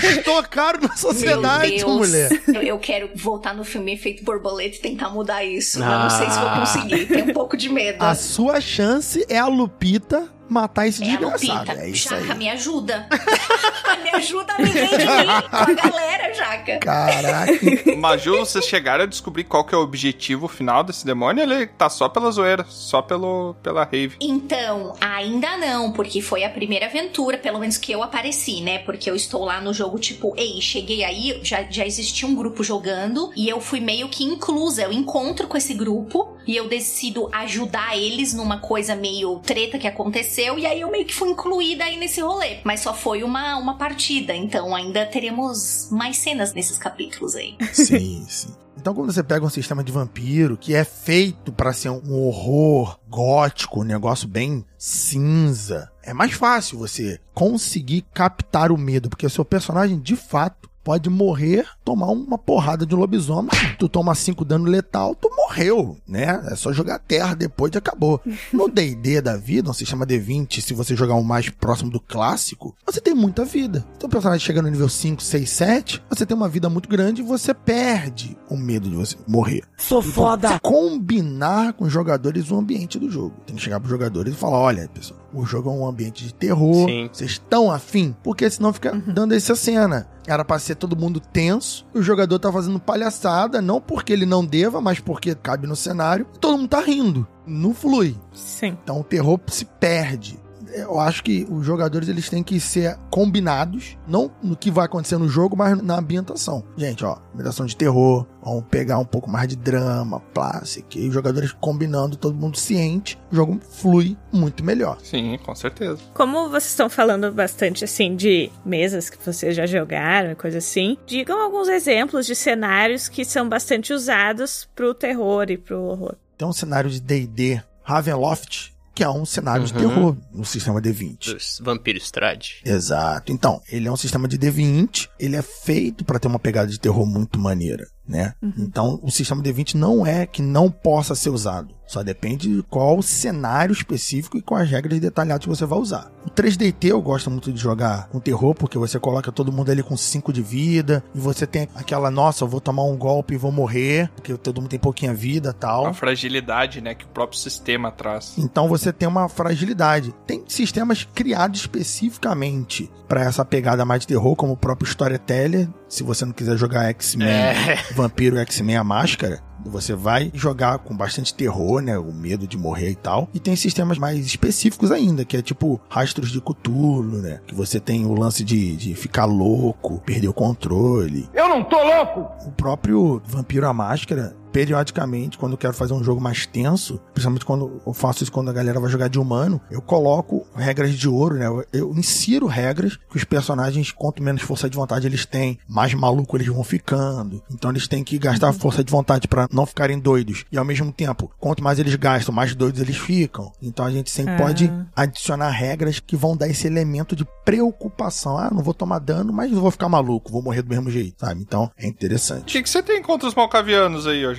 custou caro na sociedade, Meu Deus. mulher. Eu, eu quero voltar no filme Efeito Borboleta e tentar mudar isso. Eu não sei se vou Ah. conseguir. Tenho um pouco de medo. A sua chance é a Lupita matar esse É desgraçado. Lupita. É isso Jaca, aí. me ajuda. <laughs> me ajuda a me redimir com a galera, Jaca. Caraca. <laughs> Maju, vocês chegaram a descobrir qual que é o objetivo final desse demônio? Ele tá só pela zoeira, só pelo, pela rave. Então, ainda não, porque foi a primeira aventura, pelo menos que eu apareci, né? Porque eu estou lá no jogo, tipo, ei, cheguei aí, já, já existia um grupo jogando, e eu fui meio que inclusa. Eu encontro com esse grupo, e eu decido ajudar eles numa coisa meio treta que aconteceu, e aí eu meio que fui incluída aí nesse rolê. Mas só foi uma, uma partida, então ainda teremos mais cenas nesses capítulos aí. <laughs> Sim, sim. Então, quando você pega um sistema de vampiro que é feito pra ser um horror gótico, um negócio bem cinza, é mais fácil você conseguir captar o medo, porque o seu personagem, de fato, pode morrer, tomar uma porrada de um lobisomem, tu toma 5 dano letal, tu morreu, né? É só jogar terra depois e acabou. <laughs> No D&D da vida, um sistema D20, se você jogar o mais próximo do clássico, você tem muita vida. Então o personagem chega no nível 5, 6, 7, você tem uma vida muito grande e você perde o medo de você morrer. Sou foda! Combinar com os jogadores o ambiente do jogo. Tem que chegar pros jogadores e falar, olha, pessoal, o jogo é um ambiente de terror, Sim. vocês estão afim? Porque senão fica dando essa cena. Era pra ser todo mundo tenso, o jogador tá fazendo palhaçada, não porque ele não deva, mas porque cabe no cenário, e todo mundo tá rindo. Não flui. Sim. Então o terror se perde. Eu acho que os jogadores eles têm que ser combinados, não no que vai acontecer no jogo, mas na ambientação. Gente, ó, ambientação de terror, vamos pegar um pouco mais de drama, plástico, e os jogadores combinando, todo mundo ciente, o jogo flui muito melhor. Sim, com certeza. Como vocês estão falando bastante assim de mesas que vocês já jogaram e coisa assim, digam alguns exemplos de cenários que são bastante usados pro terror e pro horror. Tem um cenário de D&D Ravenloft, que é um cenário de Uhum. terror no sistema D20. Dos Vampiro Strade. Exato. Então, ele é um sistema de D20, ele é feito para ter uma pegada de terror muito maneira, né? Então, o sistema D20 não é que não possa ser usado. Só depende de qual cenário específico e quais regras detalhadas você vai usar. O 3DT eu gosto muito de jogar com terror, porque você coloca todo mundo ali com 5 de vida, e você tem aquela, nossa, eu vou tomar um golpe e vou morrer, porque todo mundo tem pouquinha vida tal. A fragilidade, né, que o próprio sistema traz. Então você tem uma fragilidade. Tem sistemas criados especificamente para essa pegada mais de terror, como o próprio Storyteller. Se você não quiser jogar X-Men, É. Vampiro X-Men a Máscara, você vai jogar com bastante terror, né? O medo de morrer e tal. E tem sistemas mais específicos ainda, que é tipo Rastros de Cthulhu, né? Que você tem o lance de, de ficar louco, perder o controle. Eu não tô louco! O próprio Vampiro à Máscara, periodicamente, quando eu quero fazer um jogo mais tenso, principalmente quando eu faço isso quando a galera vai jogar de humano, eu coloco regras de ouro, né? Eu, insiro regras que os personagens, quanto menos força de vontade eles têm, mais maluco eles vão ficando. Então eles têm que gastar força de vontade para não ficarem doidos. E ao mesmo tempo, quanto mais eles gastam, mais doidos eles ficam. Então a gente sempre Ah. pode adicionar regras que vão dar esse elemento de preocupação. Ah, não vou tomar dano, mas eu vou ficar maluco, vou morrer do mesmo jeito, sabe? Então é O interessante. que, que você tem contra os malcavianos aí, ô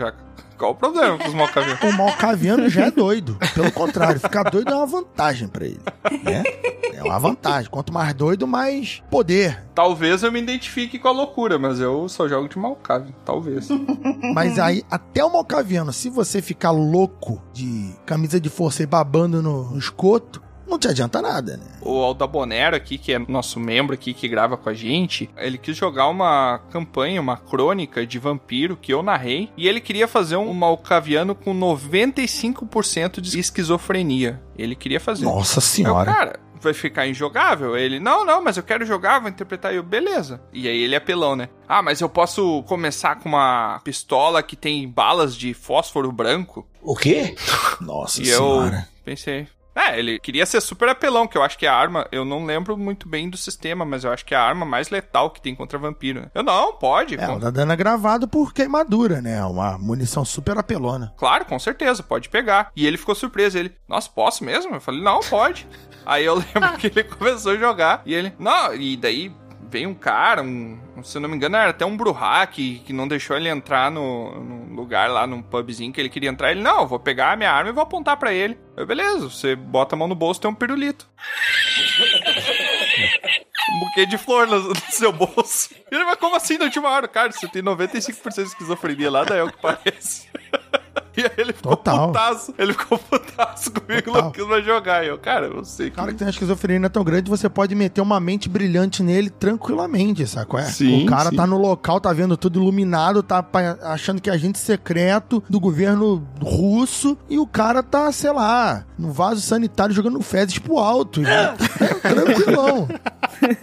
Qual o problema com os malcavianos? O malcaviano já é doido. Pelo contrário, ficar doido é uma vantagem pra ele. Né? É uma vantagem. Quanto mais doido, mais poder. Talvez eu me identifique com a loucura, mas eu só jogo de malcave. Talvez. Mas aí, até o malcaviano, se você ficar louco de camisa de força e babando no escoto, não te adianta nada, né? O Aldabonero aqui, que é nosso membro aqui que grava com a gente, ele quis jogar uma campanha, uma crônica de vampiro que eu narrei, e ele queria fazer um malcaviano com 95% de esquizofrenia. Ele queria fazer. Nossa Eu, senhora. cara, vai ficar injogável? Ele, não, não, mas eu quero jogar, vou interpretar. Eu, beleza. E aí ele é apelão, né? Ah, mas eu posso começar com uma pistola que tem balas de fósforo branco? O quê? Nossa e senhora. eu pensei. É, ele queria ser super apelão, que eu acho que é a arma. Eu não lembro muito bem do sistema, mas eu acho que é a arma mais letal que tem contra vampiro. Eu não, pode. É, com- o da dano é gravado por queimadura, né? Uma munição super apelona. Claro, com certeza, pode pegar. E ele ficou surpreso. Ele, nossa, posso mesmo? Eu falei, não, pode. <laughs> Aí eu lembro que ele <laughs> começou a jogar e ele, não, e daí veio um cara, um, se eu não me engano, era até um Bruhá que, que não deixou ele entrar no, no lugar lá, num pubzinho que ele queria entrar. Ele, não, eu vou pegar a minha arma e vou apontar pra ele. Eu, beleza, você bota a mão no bolso, tem um pirulito. um buquê de flor no, seu bolso. E ele, mas como assim tinha uma hora? Cara, você tem 95% de esquizofrenia lá, daí é o que parece. <laughs> E aí ele ficou Total. putaço. Ele ficou putaço comigo, Total. não quis mais jogar. E eu, cara, eu sei que... Cara que tem uma esquizofrenia tão grande, você pode meter uma mente brilhante nele tranquilamente, saco? É? Sim, o cara sim. tá no local, tá vendo tudo iluminado, tá achando que é agente secreto do governo russo e o cara tá, sei lá, no vaso sanitário jogando fezes pro alto. É, <laughs> tranquilão.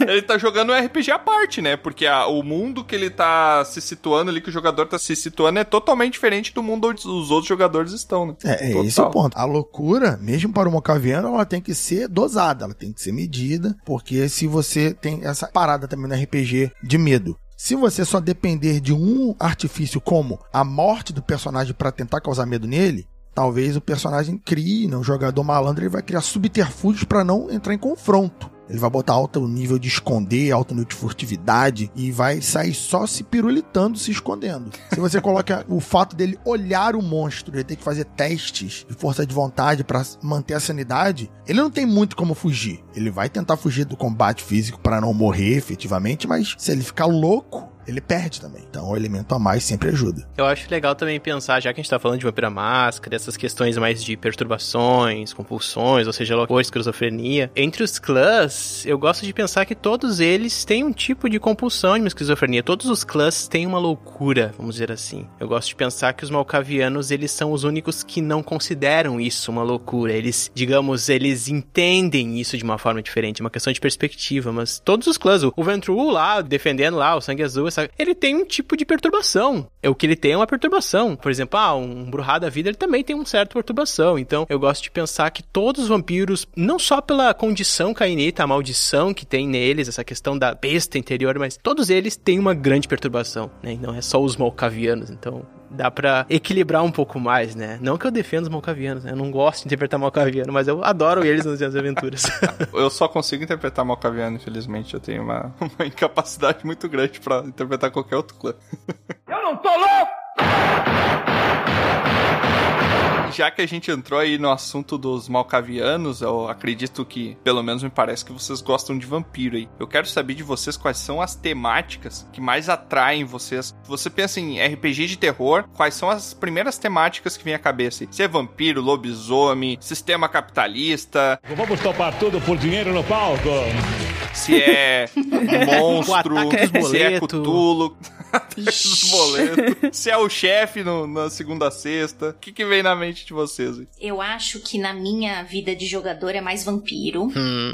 ele tá jogando um RPG à parte, né? Porque a- o mundo que ele tá se situando ali, que o jogador tá se situando, é totalmente diferente do mundo onde os outros jogadores estão, né? É, é Total. esse é o ponto. A loucura, mesmo para o mocaviano, ela tem que ser dosada, ela tem que ser medida, porque se você tem essa parada também no RPG de medo. Se você só depender de um artifício como a morte do personagem para tentar causar medo nele, talvez o personagem crie, né, o jogador malandro ele vai criar subterfúgios para não entrar em confronto. Ele vai botar alto nível de esconder, alto nível de furtividade e vai sair só se pirulitando, se escondendo. Se você <laughs> coloca o fato dele olhar o monstro, ele ter que fazer testes de força de vontade para manter a sanidade, ele não tem muito como fugir. Ele vai tentar fugir do combate físico para não morrer efetivamente, mas se ele ficar louco, ele perde também. Então o elemento a mais sempre ajuda. Eu acho legal também pensar, já que a gente tá falando de Vampira Máscara, essas questões mais de perturbações, compulsões, ou seja, loucura, esquizofrenia. Entre os clãs, eu gosto de pensar que todos eles têm um tipo de compulsão de esquizofrenia. Todos os clãs têm uma loucura, vamos dizer assim. Eu gosto de pensar que os malcavianos, eles são os únicos que não consideram isso uma loucura. Eles, digamos, eles entendem isso de uma forma diferente, uma questão de perspectiva, mas todos os clãs, o Ventru lá, defendendo lá o sangue azul, essa- ele tem um tipo de perturbação. É o que ele tem é uma perturbação. Por exemplo, ah, um Bruhá da vida, ele também tem um certo perturbação. Então, eu gosto de pensar que todos os vampiros, não só pela condição cainita, a maldição que tem neles, essa questão da besta interior, mas todos eles têm uma grande perturbação, né? Não é só os malcavianos. Então, dá pra equilibrar um pouco mais, né? Não que eu defenda os malcavianos, né? Eu não gosto de interpretar malcaviano, mas eu adoro eles nas minhas aventuras. <laughs> Eu só consigo interpretar Malcaviano, infelizmente. Eu tenho uma, <laughs> uma incapacidade muito grande pra interpretar qualquer outro clã. Eu não tô louco! <laughs> Já que a gente entrou aí no assunto dos malcavianos, eu acredito que, pelo menos me parece que vocês gostam de vampiro aí. Eu quero saber de vocês quais são as temáticas que mais atraem vocês. Você pensa em RPG de terror, quais são as primeiras temáticas que vem à cabeça? aí? Se é vampiro, lobisomem, sistema capitalista, Vamos topar tudo por dinheiro no palco. se é <laughs> monstro, se é. Cthulhu, <laughs> dos boletos, se é o chefe no- na segunda sexta. O que, que vem na mente de vocês? Eu acho que na minha vida de jogador é mais vampiro.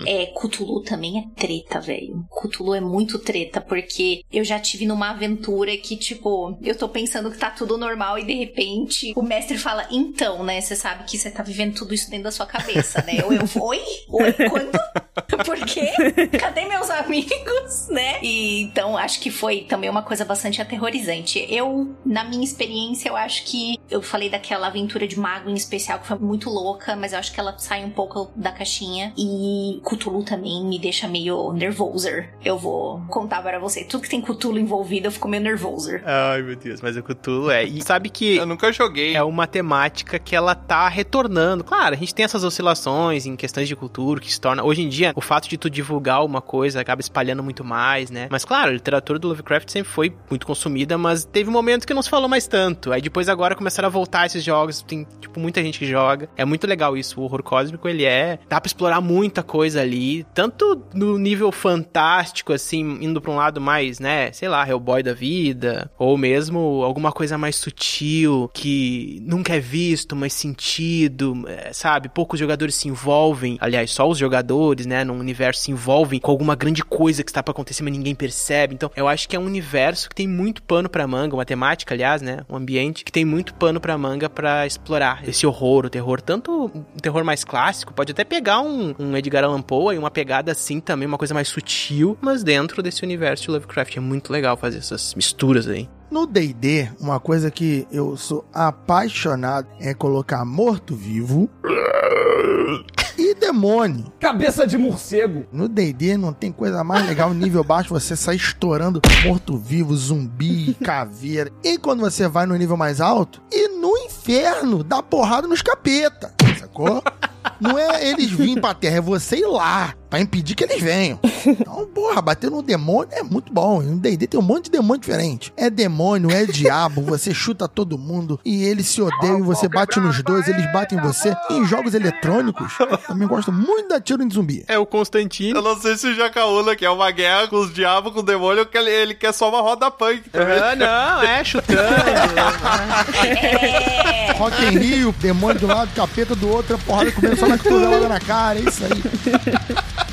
É, Cthulhu também é treta, velho. Cthulhu é muito treta, porque eu já tive numa aventura que, tipo, eu tô pensando que tá tudo normal e de repente o mestre fala, então, né? Você sabe que você tá vivendo tudo isso dentro da sua cabeça, né? Eu, eu oi? Oi? Quando? <laughs> <laughs> Por quê? Cadê meus amigos, né? E então acho que foi também uma coisa bastante aterrorizante. Eu, na minha experiência, eu acho que eu falei daquela aventura de mago em especial que foi muito louca, mas eu acho que ela sai um pouco da caixinha. E Cthulhu também me deixa meio nervoser. Eu vou contar para você. Tudo que tem Cthulhu envolvido, eu fico meio nervoser. Ai, meu Deus, mas o Cthulhu é. E sabe que. Eu nunca joguei. É uma temática que ela tá retornando. Claro, a gente tem essas oscilações em questões de cultura que se torna. Hoje em dia, o fato de tu divulgar uma coisa acaba espalhando muito mais, né? Mas claro, a literatura do Lovecraft sempre foi muito consumida, mas teve um momento que não se falou mais tanto. Aí depois agora começaram a voltar esses jogos. Tem, tipo, muita gente que joga. É muito legal isso. O horror cósmico, ele é. Dá pra explorar muita coisa ali. Tanto no nível fantástico, assim, indo pra um lado mais, né? Sei lá, Hellboy da vida. Ou mesmo alguma coisa mais sutil que nunca é visto, mas sentido, é, sabe? Poucos jogadores se envolvem. Aliás, só os jogadores, né? Num universo se envolvem com alguma grande coisa que está pra acontecer, mas ninguém percebe. Então, eu acho que é um universo que tem muito pano pra manga, uma temática, aliás, né? Um ambiente que tem muito pano pra manga pra explorar esse horror, o terror. Tanto um terror mais clássico, pode até pegar um, um Edgar Allan Poe e uma pegada assim também, uma coisa mais sutil, mas dentro desse universo de Lovecraft. É muito legal fazer essas misturas aí. No D&D, uma coisa que eu sou apaixonado é colocar morto-vivo <laughs> e demônio. Cabeça de morcego. No D&D não tem coisa mais legal, <laughs> nível baixo, você sai estourando morto-vivo, zumbi, caveira. E quando você vai no nível mais alto, e no inferno, dá porrada nos capeta, sacou? <laughs> Não é eles virem pra terra, é você ir lá, pra impedir que eles venham. <laughs> Então, porra, bater no demônio é muito bom. No D&D tem um monte de demônio diferente. É demônio, é diabo, <laughs> você chuta todo mundo e eles se odeiam e você bate nos dois, eles batem em você. Em jogos eletrônicos, também gosto muito da tiro em zumbi. É o Constantino. Eu não sei se o Jacaúna quer uma guerra com os diabos, com o demônio, ou que ele, ele quer só uma roda punk também. Ah, não, é chutando. <laughs> Rock in Rio, demônio de um lado, capeta do outro, a porrada comendo só na cotovelada na cara, é isso aí.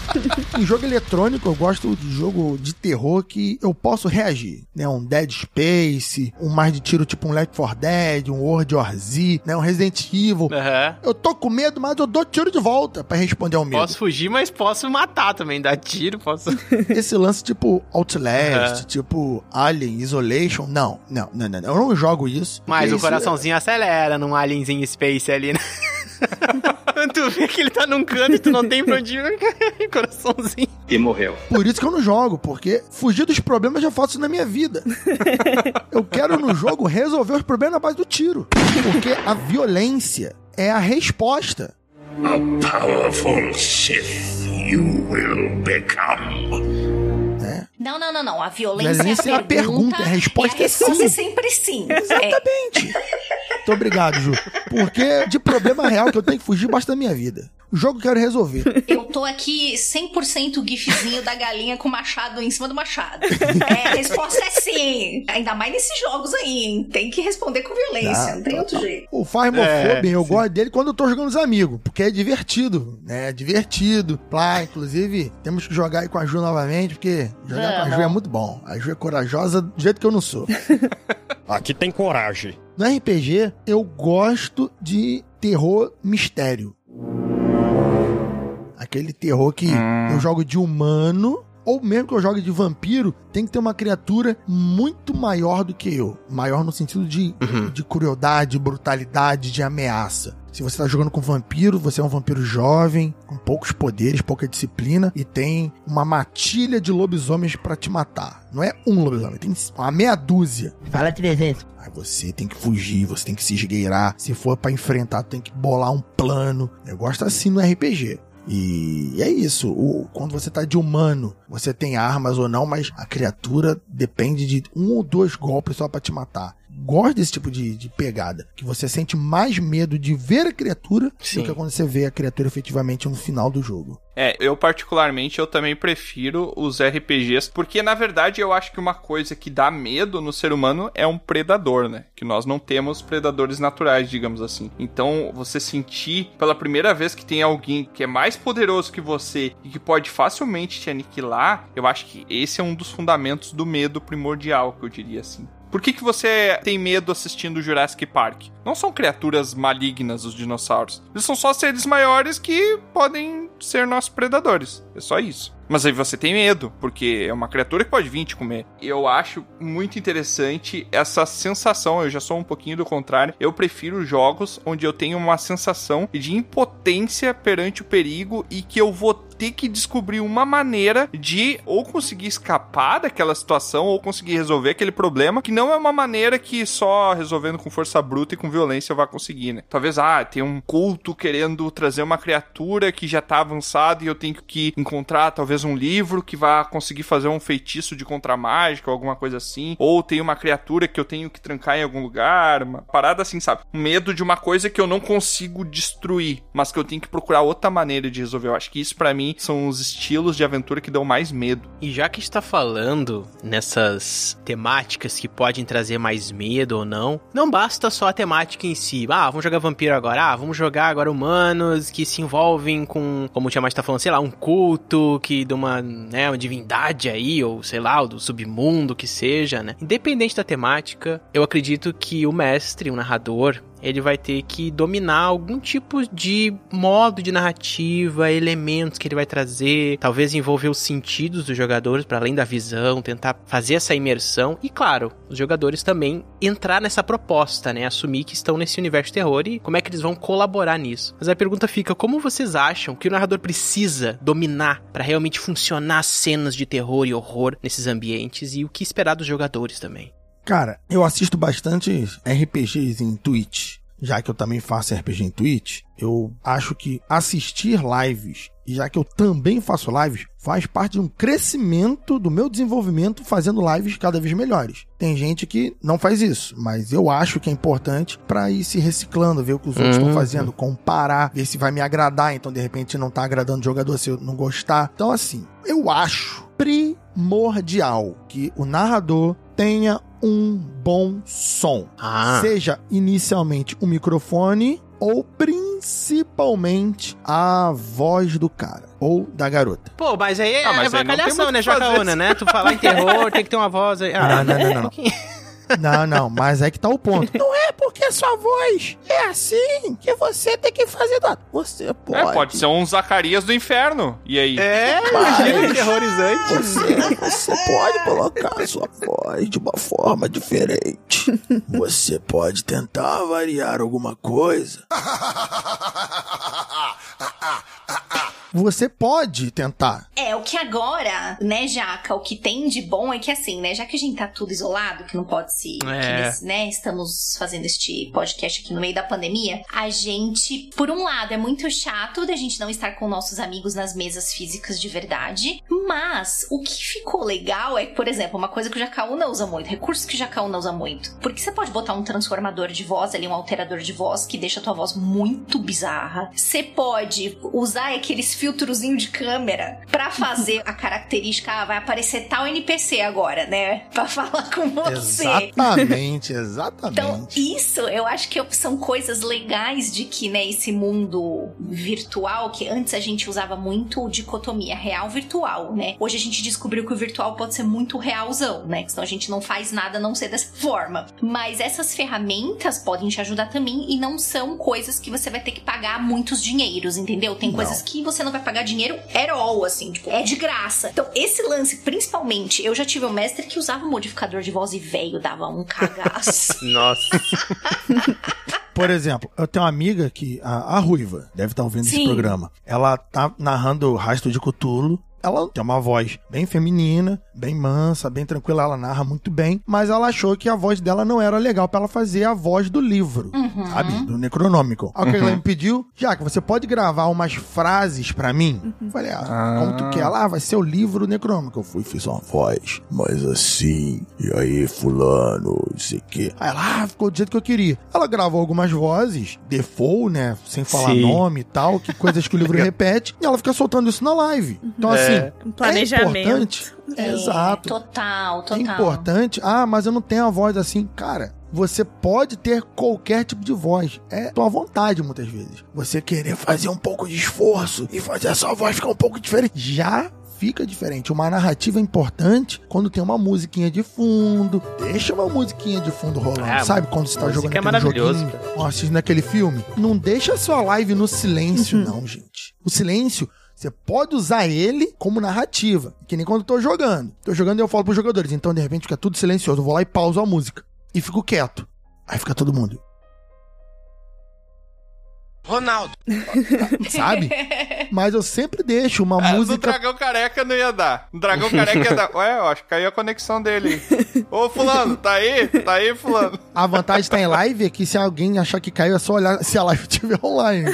Em <laughs> jogo eletrônico, eu gosto de jogo de terror que eu posso reagir, né? Um Dead Space, um mais de tiro tipo um Left 4 Dead, um World War Z, né? Um Resident Evil. Aham. Eu tô com medo, mas eu dou tiro de volta pra responder ao medo. Posso fugir, mas posso matar também, dar tiro, posso... <laughs> Esse lance tipo Outlast, Aham. tipo Alien Isolation, não, não, não, não, não. eu não jogo isso. Mas o isso coraçãozinho acelera num alienzinho space ali, né? <laughs> tu vê que ele tá num canto e tu não tem pra onde ir. <laughs> coraçãozinho. E morreu. é- Por isso que eu não jogo, porque fugir dos problemas eu já faço isso na minha vida. <laughs> eu quero no jogo resolver os problemas na base do tiro. Porque a violência é a resposta. A powerful Sith you will become. Não, não, não, não. A violência, Violência é a pergunta, a resposta e a é resposta sim. é sempre sim. Exatamente. Muito obrigado, Ju. Porque de problema real que eu tenho que fugir basta da minha vida. O jogo eu quero resolver. Eu tô aqui 100% gifzinho da galinha com o machado em cima do machado. É, a resposta é sim. Ainda mais nesses jogos aí, hein? Tem que responder com violência, Ah, não tem outro jeito. O Phasmophobia, É, eu sim. gosto dele quando eu tô jogando os amigos, porque é divertido, né? É divertido. Lá, inclusive, temos que jogar aí com a Ju novamente, porque jogar com a Ju é muito bom. A Ju é corajosa do jeito que eu não sou. <laughs> Aqui tem coragem. No RPG, eu gosto de terror mistério. Aquele terror que eu jogo de humano, ou mesmo que eu jogue de vampiro, tem que ter uma criatura muito maior do que eu. Maior no sentido de, de crueldade, brutalidade, de ameaça. Se você tá jogando com vampiro, você é um vampiro jovem, com poucos poderes, pouca disciplina, e tem uma matilha de lobisomens pra te matar. Não é um lobisomem, tem uma meia dúzia. Fala 300. Aí você tem que fugir, você tem que se esgueirar. Se for pra enfrentar, tem que bolar um plano. Eu gosto assim no RPG. E é isso. O- quando você tá de humano, você tem armas ou não, mas a criatura depende de um ou dois golpes só pra te matar. Gosto desse tipo de, de pegada. Que você sente mais medo de ver a criatura Sim. do que quando você vê a criatura efetivamente no final do jogo. É, eu particularmente eu também prefiro os RPGs, porque na verdade eu acho que uma coisa que dá medo no ser humano é um predador, né? Que nós não temos predadores naturais, digamos assim. Então, você sentir pela primeira vez que tem alguém que é mais poderoso que você e que pode facilmente te aniquilar, eu acho que esse é um dos fundamentos do medo primordial, que eu diria assim. Por que, que você tem medo assistindo Jurassic Park? Não são criaturas malignas os dinossauros. Eles são só seres maiores que podem ser nossos predadores. É só isso. Mas aí você tem medo, porque é uma criatura que pode vir te comer. Eu acho muito interessante essa sensação. Eu já sou um pouquinho do contrário. Eu prefiro jogos onde eu tenho uma sensação de impotência perante o perigo e que eu vou ter que descobrir uma maneira de ou conseguir escapar daquela situação ou conseguir resolver aquele problema, que não é uma maneira que só resolvendo com força bruta e com violência vá conseguir, né? Talvez, ah, tem um culto querendo trazer uma criatura que já tá avançada e eu tenho que encontrar talvez um livro que vá conseguir fazer um feitiço de contra-mágica ou alguma coisa assim, ou tem uma criatura que eu tenho que trancar em algum lugar, uma parada assim, sabe? Um medo de uma coisa que eu não consigo destruir, mas que eu tenho que procurar outra maneira de resolver. Eu acho que isso pra mim são os estilos de aventura que dão mais medo. E já que está falando nessas temáticas que podem trazer mais medo ou não, não basta só a temática em si. Ah, vamos jogar vampiro agora. Ah, vamos jogar agora humanos que se envolvem com, como o Tiamat está falando, sei lá, um culto que de uma, né, uma divindade aí, ou sei lá, do submundo que seja, né? Independente da temática, eu acredito que o mestre, o narrador, ele vai ter que dominar algum tipo de modo de narrativa, elementos que ele vai trazer, talvez envolver os sentidos dos jogadores para além da visão, tentar fazer essa imersão e claro, os jogadores também entrar nessa proposta, né, assumir que estão nesse universo de terror e como é que eles vão colaborar nisso. Mas a pergunta fica, como vocês acham que o narrador precisa dominar para realmente funcionar as cenas de terror e horror nesses ambientes e o que esperar dos jogadores também? Cara, eu assisto bastante RPGs em Twitch. Já que eu também faço RPG em Twitch, eu acho que assistir lives, e já que eu também faço lives, faz parte de um crescimento do meu desenvolvimento fazendo lives cada vez melhores. Tem gente que não faz isso, mas eu acho que é importante pra ir se reciclando, ver o que os outros estão Uhum. fazendo, comparar, ver se vai me agradar, então de repente não tá agradando o jogador se eu não gostar. Então assim, eu acho primordial que o narrador tenha um bom som. Ah. Seja inicialmente um microfone ou principalmente a voz do cara ou da garota. Pô, mas aí é, Ah, mas é avacalhação, né, o. Jacaúna, né? Tu falar em terror, tem que ter uma voz aí. Ah, Não, não, não, não. <laughs> Não, não, mas é que tá o ponto. Não é porque a sua voz é assim que você tem que fazer. do- Você pode. É, pode ser um Zacarias do inferno. E aí? É, imagina que terrorizante. Você, você pode colocar a sua voz de uma forma diferente. Você pode tentar variar alguma coisa. <laughs> Você pode tentar. É, o que agora, né, Jaca, o que tem de bom é que assim, né, já que a gente tá tudo isolado, que não pode se, É. nesse- né, estamos fazendo este podcast aqui no meio da pandemia, a gente, por um lado, é muito chato da gente não estar com nossos amigos nas mesas físicas de verdade, mas o que ficou legal é que, por exemplo, uma coisa que o Jacaúna usa muito, recursos que o Jacaúna usa muito, porque você pode botar um transformador de voz ali, um alterador de voz que deixa a tua voz muito bizarra. Você pode usar aqueles filtrozinho de câmera pra fazer a característica, ah, vai aparecer tal NPC agora, né? Pra falar com você. Exatamente, <laughs> exatamente. Então, isso eu acho que são coisas legais de que, né, esse mundo virtual, que antes a gente usava muito dicotomia real-virtual, né? Hoje a gente descobriu que o virtual pode ser muito realzão, né? Senão a gente não faz nada a não ser dessa forma. Mas essas ferramentas podem te ajudar também e não são coisas que você vai ter que pagar muitos dinheiros, entendeu? Tem Não. coisas que você não vai pagar dinheiro at all, assim, tipo, é de graça. Então, esse lance, principalmente, eu já tive um mestre que usava um modificador de voz e velho dava um cagaço. <laughs> Nossa. <laughs> Por exemplo, eu tenho uma amiga que, a, a Ruiva, deve estar ouvindo esse Sim. programa. Ela tá narrando o Rastro de Cutulo. Ela tem uma voz bem feminina, bem mansa, bem tranquila, ela narra muito bem, mas ela achou que a voz dela não era legal pra ela fazer a voz do livro, Uhum. sabe? Do Necronômico. Aí o que ela me pediu, já que você pode gravar umas frases pra mim? Eu Falei, ah, como tu quer? Ela, ah, vai ser o livro Necronômico. Eu fui e fiz uma voz, mas assim, e aí, fulano, não sei o quê. Aí ela, ah, ficou do jeito que eu queria. Ela gravou algumas vozes, default, né, sem falar Sim. nome e tal, que coisas que o livro <laughs> repete, e ela fica soltando isso na live. Então, assim, Um planejamento. é importante. É, Exato. Total, É total. importante. Ah, mas eu não tenho a voz assim. Cara, você pode ter qualquer tipo de voz. É tua vontade, muitas vezes. Você querer fazer um pouco de esforço e fazer a sua voz ficar um pouco diferente. Já fica diferente. Uma narrativa é importante quando tem uma musiquinha de fundo. Deixa uma musiquinha de fundo rolando. É, sabe quando você tá jogando é aquele maravilhoso, joguinho, assistindo aquele filme? Não deixa a sua live no silêncio, não, gente. O silêncio você pode usar ele como narrativa. Que nem quando eu tô jogando. Tô jogando e eu falo pros jogadores. Então, de repente, fica tudo silencioso. Eu vou lá e pauso a música. E fico quieto. Aí fica todo mundo. Ronaldo. <laughs> Sabe? Mas eu sempre deixo uma Ah, No música. Dragão Careca não ia dar. No Dragão Careca ia dar. <laughs> Ué, eu acho que caiu a conexão dele. Ô, fulano, tá aí? Tá aí, fulano? A vantagem estar em live é que se alguém achar que caiu, é só olhar se a live <laughs> estiver online.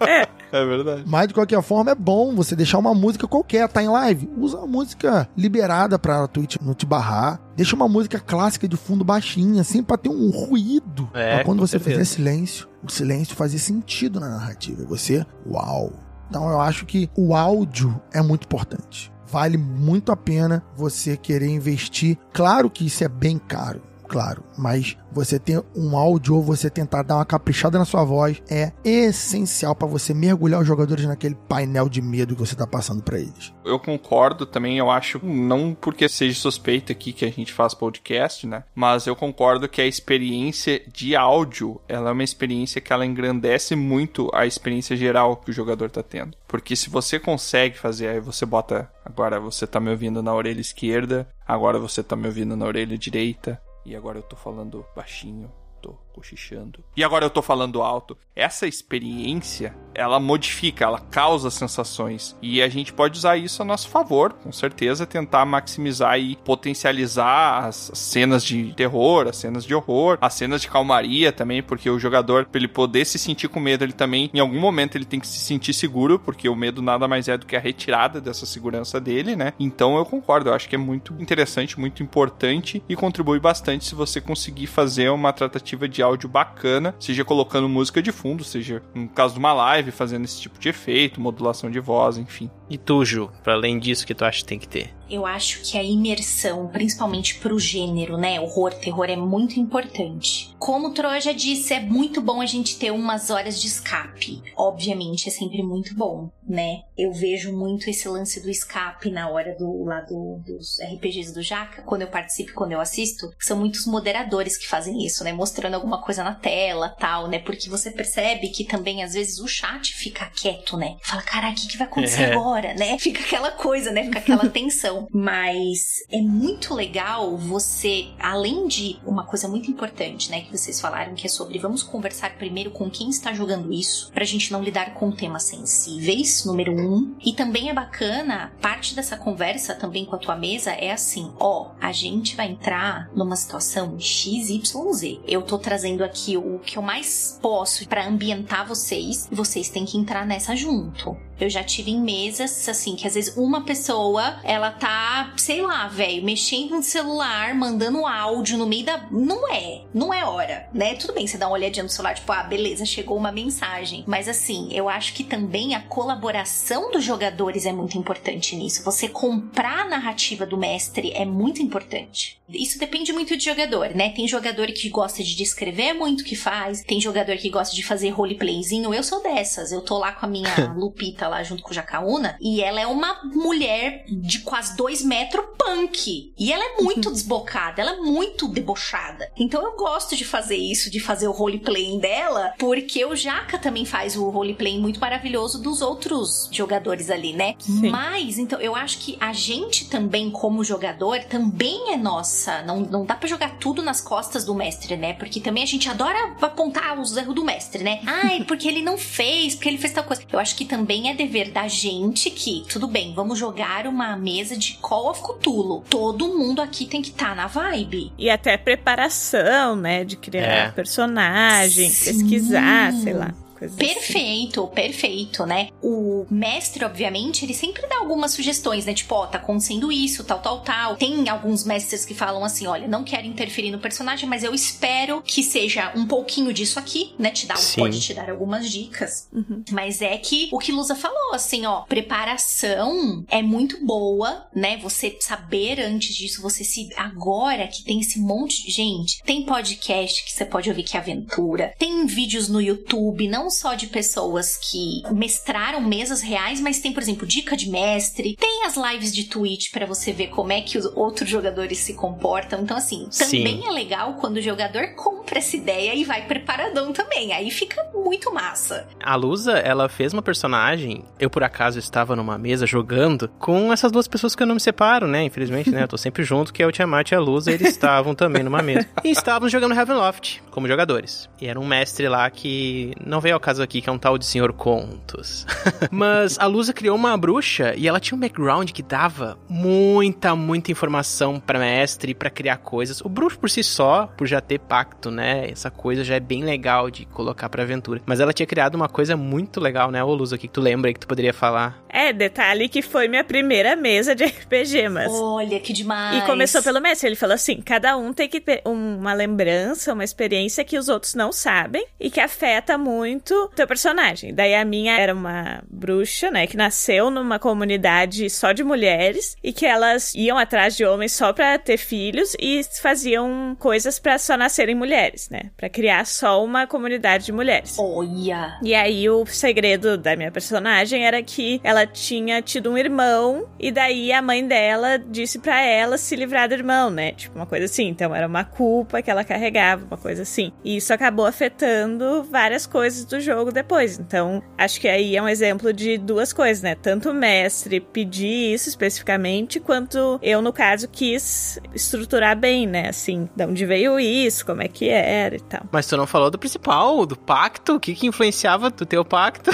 É verdade. Mas de qualquer forma é bom você deixar uma música qualquer, tá em live. Usa uma música liberada pra Twitch não te barrar. Deixa uma música clássica de fundo baixinha, assim, pra ter um ruído. É, pra quando você certeza. fizer silêncio, o silêncio fazer sentido na narrativa. E você, uau. Então eu acho que o áudio é muito importante. Vale muito a pena você querer investir. Claro que isso é bem caro. Claro, mas você ter um áudio ou você tentar dar uma caprichada na sua voz é essencial pra você mergulhar os jogadores naquele painel de medo que você tá passando pra eles. Eu concordo também, eu acho, não porque seja suspeito aqui que a gente faz podcast, né? Mas eu concordo que a experiência de áudio, ela é uma experiência que ela engrandece muito a experiência geral que o jogador tá tendo. Porque se você consegue fazer, aí você bota, agora você tá me ouvindo na orelha esquerda, agora você tá me ouvindo na orelha direita, e agora eu tô falando baixinho, tô cochichando. E agora eu tô falando alto. Essa experiência, ela modifica, ela causa sensações. E a gente pode usar isso a nosso favor, com certeza, tentar maximizar e potencializar as cenas de terror, as cenas de horror, as cenas de calmaria também, porque o jogador, pra ele poder se sentir com medo, ele também, em algum momento, ele tem que se sentir seguro, porque o medo nada mais é do que a retirada dessa segurança dele, né? Então eu concordo, eu acho que é muito interessante, muito importante e contribui bastante se você conseguir fazer uma tratativa de áudio bacana, seja colocando música de fundo, seja no caso de uma live, live, fazendo esse tipo de efeito, modulação de voz, enfim. E tu, Ju, pra além disso que tu acha que tem que ter? Eu acho que a imersão, principalmente pro gênero, né? Horror, terror é muito importante. Como o Troa já disse, é muito bom a gente ter umas horas de escape. Obviamente, é sempre muito bom, né? Eu vejo muito esse lance do escape na hora do lá do, dos RPGs do Jaca, quando eu participo, quando eu assisto, são muitos moderadores que fazem isso, né? Mostrando alguma coisa na tela, tal, né? Porque você percebe que também às vezes o chat fica quieto, né? Fala, caraca, o que, que vai acontecer É. agora, né? <laughs> Fica aquela coisa, né? Fica aquela <laughs> tensão. Mas é muito legal você, além de uma coisa muito importante, né, que vocês falaram, que é sobre vamos conversar primeiro com quem está jogando isso, pra gente não lidar com temas sensíveis, número um. E também é bacana, parte dessa conversa também com a tua mesa é assim: ó, a gente vai entrar numa situação XYZ. Eu tô trazendo aqui o que eu mais posso pra ambientar vocês, e vocês têm que entrar nessa junto. Eu já tive em mesas, assim, que às vezes uma pessoa, ela tá, sei lá, velho, mexendo no celular, mandando áudio no meio da. Não é, não é hora, né? Tudo bem, você dá uma olhadinha no celular, tipo, ah, beleza, chegou uma mensagem. Mas assim, eu acho que também a colaboração dos jogadores é muito importante nisso. Você comprar a narrativa do mestre é muito importante. Isso depende muito de jogador, né? Tem jogador que gosta de descrever muito o que faz, tem jogador que gosta de fazer roleplayzinho. Eu sou dessas. Eu tô lá com a minha <laughs> Lupita lá junto com o Jacaúna e ela é uma mulher de quase dois metros punk. E ela é muito desbocada, ela é muito debochada. Então eu gosto de fazer isso, de fazer o roleplaying dela, porque o Jaca também faz o roleplaying muito maravilhoso dos outros jogadores ali, né? Sim. Mas, então, eu acho que a gente também, como jogador, também é nossa. Não, não dá pra jogar tudo nas costas do mestre, né? Porque também a gente adora apontar os erros do mestre, né? <laughs> Ai, porque ele não fez, porque ele fez tal coisa. Eu acho que também é dever da gente que, tudo bem, vamos jogar uma mesa de Call of Cthulhu. Todo mundo aqui tem que estar na vibe. E até preparação, né? De criar É. personagem, pesquisar, sei lá. Coisas assim. Perfeito, perfeito, né? O mestre, obviamente, ele sempre dá algumas sugestões, né? Tipo, ó, tá acontecendo isso, tal, tal, tal. Tem alguns mestres que falam assim: olha, não quero interferir no personagem, mas eu espero que seja um pouquinho disso aqui, né? Te dá, Sim. pode te dar algumas dicas. Uhum. Mas é que o que Lusa falou, assim, ó, preparação é muito boa, né? Você saber antes disso, você se. Agora que tem esse monte de gente, tem podcast que você pode ouvir que é aventura, tem vídeos no YouTube, não só de pessoas que mestraram mesas reais, mas tem, por exemplo, dica de mestre, tem as lives de Twitch pra você ver como é que os outros jogadores se comportam. Então, assim, também Sim. é legal quando o jogador compra essa ideia e vai preparadão também. Aí fica muito massa. A Lusa, ela fez uma personagem. Eu, por acaso, estava numa mesa jogando com essas duas pessoas que eu não me separo, né? Infelizmente, né? Eu tô sempre junto, que é o Tiamat e a Lusa. Eles estavam também numa mesa. E estavam jogando Heavenloft como jogadores. E era um mestre lá que não veio ao caso aqui, que é um tal de Senhor Contos. <laughs> Mas a Lusa criou uma bruxa e ela tinha um background que dava muita, muita informação pra mestre, pra criar coisas. O bruxo por si só, por já ter pacto, né? Essa coisa já é bem legal de colocar pra aventura. Mas ela tinha criado uma coisa muito legal, né, ô Lusa, que tu lembra aí que tu poderia falar? É, detalhe que foi minha primeira mesa de <laughs> RPG, mas. Olha que demais. E começou pelo mestre. Ele falou assim: cada um tem que ter uma lembrança, uma experiência que os outros não sabem e que afeta muito o teu personagem. Daí a minha era uma bruxa, né? Que nasceu numa comunidade só de mulheres e que elas iam atrás de homens só pra ter filhos e faziam coisas pra só nascerem mulheres, né? Pra criar só uma comunidade de mulheres. Olha. E aí o segredo da minha personagem era que ela tinha tido um irmão e daí a mãe dela disse pra ela se livrar do irmão, né? Tipo uma coisa assim. Então era uma culpa que ela carregava, uma coisa assim. E isso acabou afetando várias coisas do jogo depois. Então acho que aí é um exemplo de duas coisas, né? Tanto o mestre pedir isso especificamente, quanto eu, no caso, quis estruturar bem, né? Assim, de onde veio isso, como é que era e tal. Mas tu não falou do principal, do pacto? O que que influenciava do teu pacto?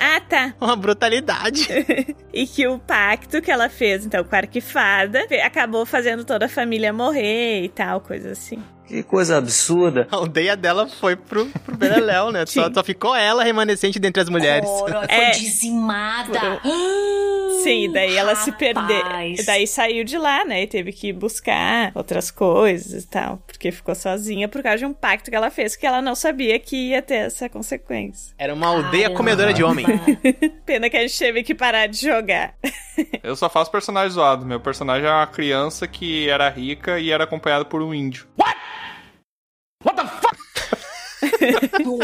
Ah, tá. <laughs> Uma brutalidade. <laughs> e que o pacto que ela fez, então, com a arquifada, acabou fazendo toda a família morrer e tal, coisa assim. Que coisa absurda. A aldeia dela foi pro, pro Beleléu, né? <laughs> Só, só ficou ela remanescente dentre as mulheres. Ora, <laughs> foi É. dizimada. <gasps> Sim, daí ela se perdeu. rapaz. Daí saiu de lá, né? E teve que buscar outras coisas e tal. Porque ficou sozinha por causa de um pacto que ela fez, que ela não sabia que ia ter essa consequência. Era uma aldeia comedora de homem. <laughs> Pena que a gente teve que parar de jogar. Eu só faço personagem zoado. Meu personagem é uma criança que era rica e era acompanhado por um índio.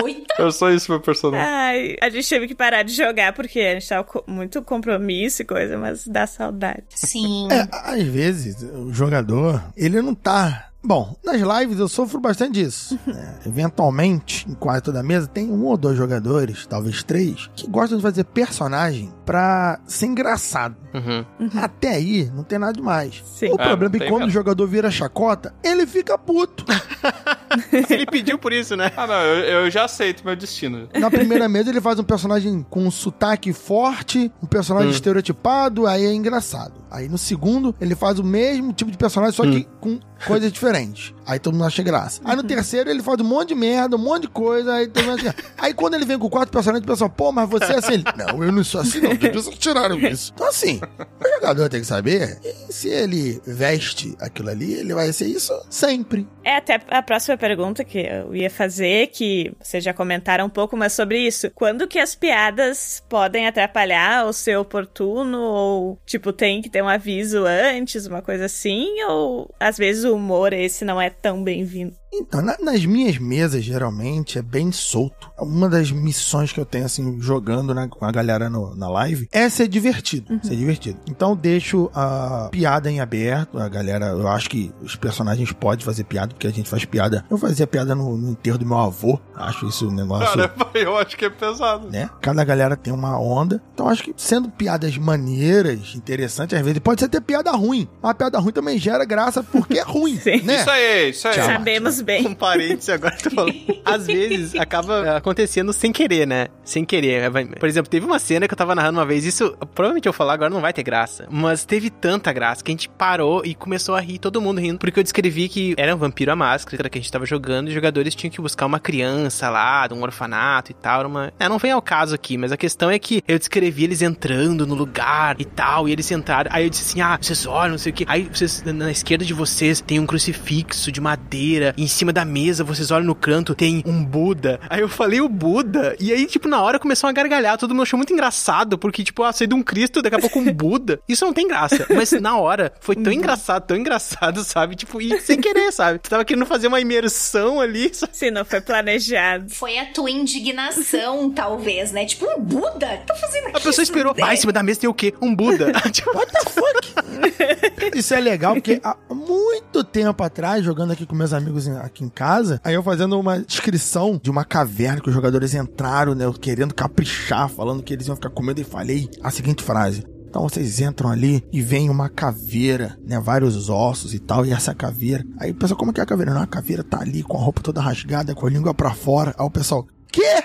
Oita? Eu sou isso, meu personagem. Ai, a gente teve que parar de jogar porque a gente tava com muito compromisso e coisa, mas dá saudade. Sim. É, às vezes, o jogador, ele não tá. Bom, nas lives eu sofro bastante disso. né? eventualmente, em quase toda mesa, tem um ou dois jogadores, talvez três, que gostam de fazer personagem pra ser engraçado. Uhum. Até aí, não tem nada demais. Sim. O É, problema é que quando o jogador vira chacota, ele fica puto. <laughs> Ele pediu por isso, né? Ah, não, eu, eu já aceito meu destino. Na primeira <laughs> mesa ele faz um personagem com um sotaque forte, um personagem Hum. estereotipado, aí é engraçado. Aí no segundo ele faz o mesmo tipo de personagem, só que com coisas diferentes. Aí todo mundo acha graça. Aí no terceiro ele faz um monte de merda, um monte de coisa, aí todo mundo acha graça. Aí quando ele vem com quatro personagens, o pessoal, pô, mas você é assim. Ele, não, eu não sou assim não, as pessoas tiraram <laughs> isso. Então assim, o jogador tem que saber, e se ele veste aquilo ali, ele vai ser isso sempre. É até a próxima pergunta que eu ia fazer, que vocês já comentaram um pouco, mas sobre isso. Quando que as piadas podem atrapalhar ou ser oportuno? Ou, tipo, tem que ter um aviso antes, uma coisa assim? Ou, às vezes, o humor esse não é tão bem-vindo? Então, na- nas minhas mesas, geralmente, é bem solto. Uma das missões que eu tenho, assim, jogando na- com a galera no- na live é ser divertido. Ser divertido. Então, eu deixo a piada em aberto. A galera, eu acho que os personagens podem fazer piada, porque a gente faz piada. Eu fazia piada no, no enterro do meu avô. Acho isso um negócio. Cara, <laughs> eu acho que é pesado. né? Cada galera tem uma onda. Então acho que sendo piadas maneiras, interessantes, às vezes pode ser até piada ruim. Mas a piada ruim também gera graça porque é ruim, <laughs> né? Isso aí, isso aí. Tchau. Sabemos bem. Um parênteses agora, tu falou. Às vezes acaba acontecendo sem querer, né? Sem querer. Vai- Por exemplo, teve uma cena que eu tava narrando uma vez, isso provavelmente eu falar agora não vai ter graça. Mas teve tanta graça que a gente parou e começou a rir, todo mundo rindo, porque eu descrevi que era um vampiro à máscara que a gente tava jogando e os jogadores tinham que buscar uma criança lá, de um orfanato e tal. Uma... É, não vem ao caso aqui, mas a questão é que eu descrevi eles entrando no lugar e tal, e eles entraram. Aí eu disse assim: ah, vocês olham, não sei o que. Aí vocês, na esquerda de vocês tem um crucifixo de madeira, e em cima da mesa vocês olham no canto, tem um Buda. Aí eu falei o Buda, e aí, tipo, na hora começou a gargalhar, todo mundo achou muito engraçado, porque, tipo, ah, saí de um Cristo, daqui a pouco um <laughs> Buda. Isso não tem graça, mas na hora foi tão engraçado, tão engraçado, sabe? Tipo, e sem querer, sabe? Tu tava querendo fazer uma imersão ali, <laughs> só Se não foi planejado. Foi a tua indignação, <laughs> talvez, né? Tipo, um Buda? Tá fazendo aqui? A pessoa esperou. Ah, em cima da mesa tem o quê? Um Buda. tipo, What the fuck? Isso é legal porque há muito tempo atrás, jogando aqui com meus amigos em- aqui em casa, aí eu fazendo uma descrição de uma caverna que os jogadores entraram, né, querendo caprichar, falando que eles iam ficar com medo e falei a seguinte frase. Então vocês entram ali e vem uma caveira, né? Vários ossos e tal, e essa caveira. Aí o pessoal, como que é a caveira? Não, a caveira tá ali com a roupa toda rasgada, com a língua pra fora. Aí o pessoal, quê?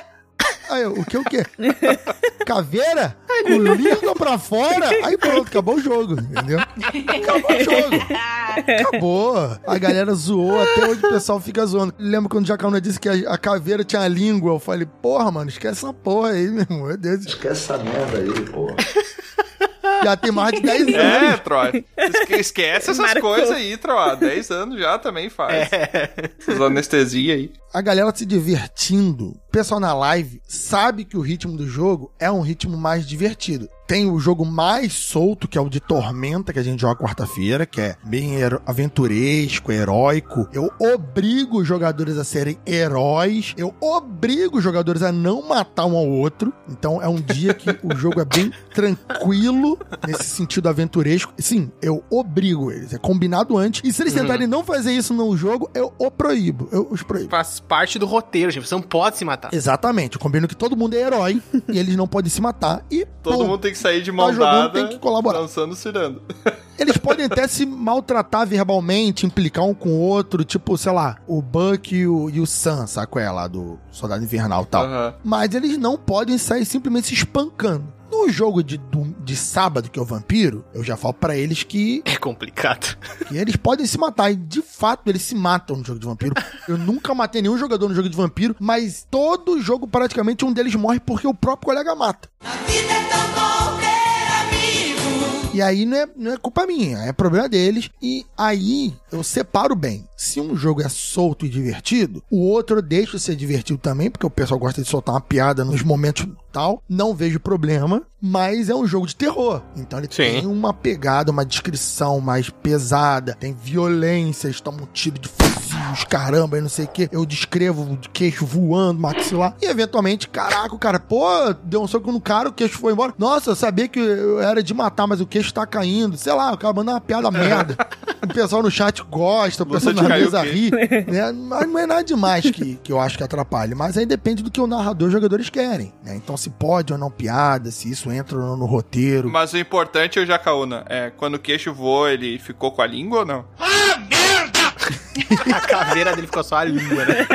Aí o que, o quê? <laughs> Caveira? Com língua pra fora? Aí pronto, acabou o jogo, entendeu? Acabou o jogo. Acabou. A galera zoou, até hoje o pessoal fica zoando. Lembra quando o Jacaúna disse que a, a caveira tinha língua? Eu falei, porra, mano, esquece essa porra aí, meu irmão. Deus. Esquece essa merda aí, porra. Já tem mais de 10 anos. É, Troy. Esque- Esquece essas Marcou. coisas aí, Troy. 10 anos já também faz. Essas anestesia aí. a galera se divertindo. O pessoal na live sabe que o ritmo do jogo é um ritmo mais divertido. Tem o jogo mais solto, que é o de Tormenta, que a gente joga quarta-feira, que é bem hero- aventuresco, heróico. Eu obrigo os jogadores a serem heróis. Eu obrigo os jogadores a não matar um ao outro. Então é um dia que o <laughs> jogo é bem tranquilo, nesse sentido aventuresco. Sim, eu obrigo eles. É combinado antes. E se eles Uhum. tentarem não fazer isso no jogo, eu o proíbo. Eu os proíbo. faz parte do roteiro, gente. Você não pode se matar. Exatamente, eu combino que todo mundo é herói e eles não podem se matar e Todo pô, mundo tem que sair de mão Tá jogando, dada, tem que colaborar. dançando, cirando. <laughs> eles podem até se maltratar verbalmente, implicar um com o outro, tipo, sei lá, o Buck e o, e o Sam, saco é lá do Soldado Invernal e tal. Aham. Mas eles não podem sair simplesmente se espancando. No jogo de, de sábado, que é o Vampiro, eu já falo pra eles que, É complicado. <laughs> que eles podem se matar. E de fato, eles se matam no jogo de Vampiro. Eu nunca matei nenhum jogador no jogo de Vampiro, mas todo jogo, praticamente, um deles morre porque o próprio colega mata. vida é tão amigos. E aí não é, não é culpa minha, é problema deles. E aí eu separo bem. Se um jogo é solto e divertido, o outro eu deixo ser divertido também, porque o pessoal gosta de soltar uma piada nos momentos tal. Não vejo problema, mas é um jogo de terror. Então ele Sim. tem uma pegada, uma descrição mais pesada, tem violências, toma um tiro de fuzil, caramba, e não sei o que. Eu descrevo o queixo voando, maxilar. E eventualmente, caraca, o cara, pô, deu um soco no cara, o queixo foi embora. Nossa, eu sabia que eu era de matar, mas o queixo tá caindo. Sei lá, o cara manda uma piada merda. O pessoal no chat gosta, o pessoal na mesa ri. né? Mas não é nada demais que, que eu acho que atrapalha. Mas aí depende do que o narrador e os jogadores querem. Né? Então, se pode ou não piada, se isso entra ou não no roteiro. Mas o importante, o Jacaúna, é quando o queixo voou, ele ficou com a língua ou não? <laughs> A caveira dele ficou só a língua, né?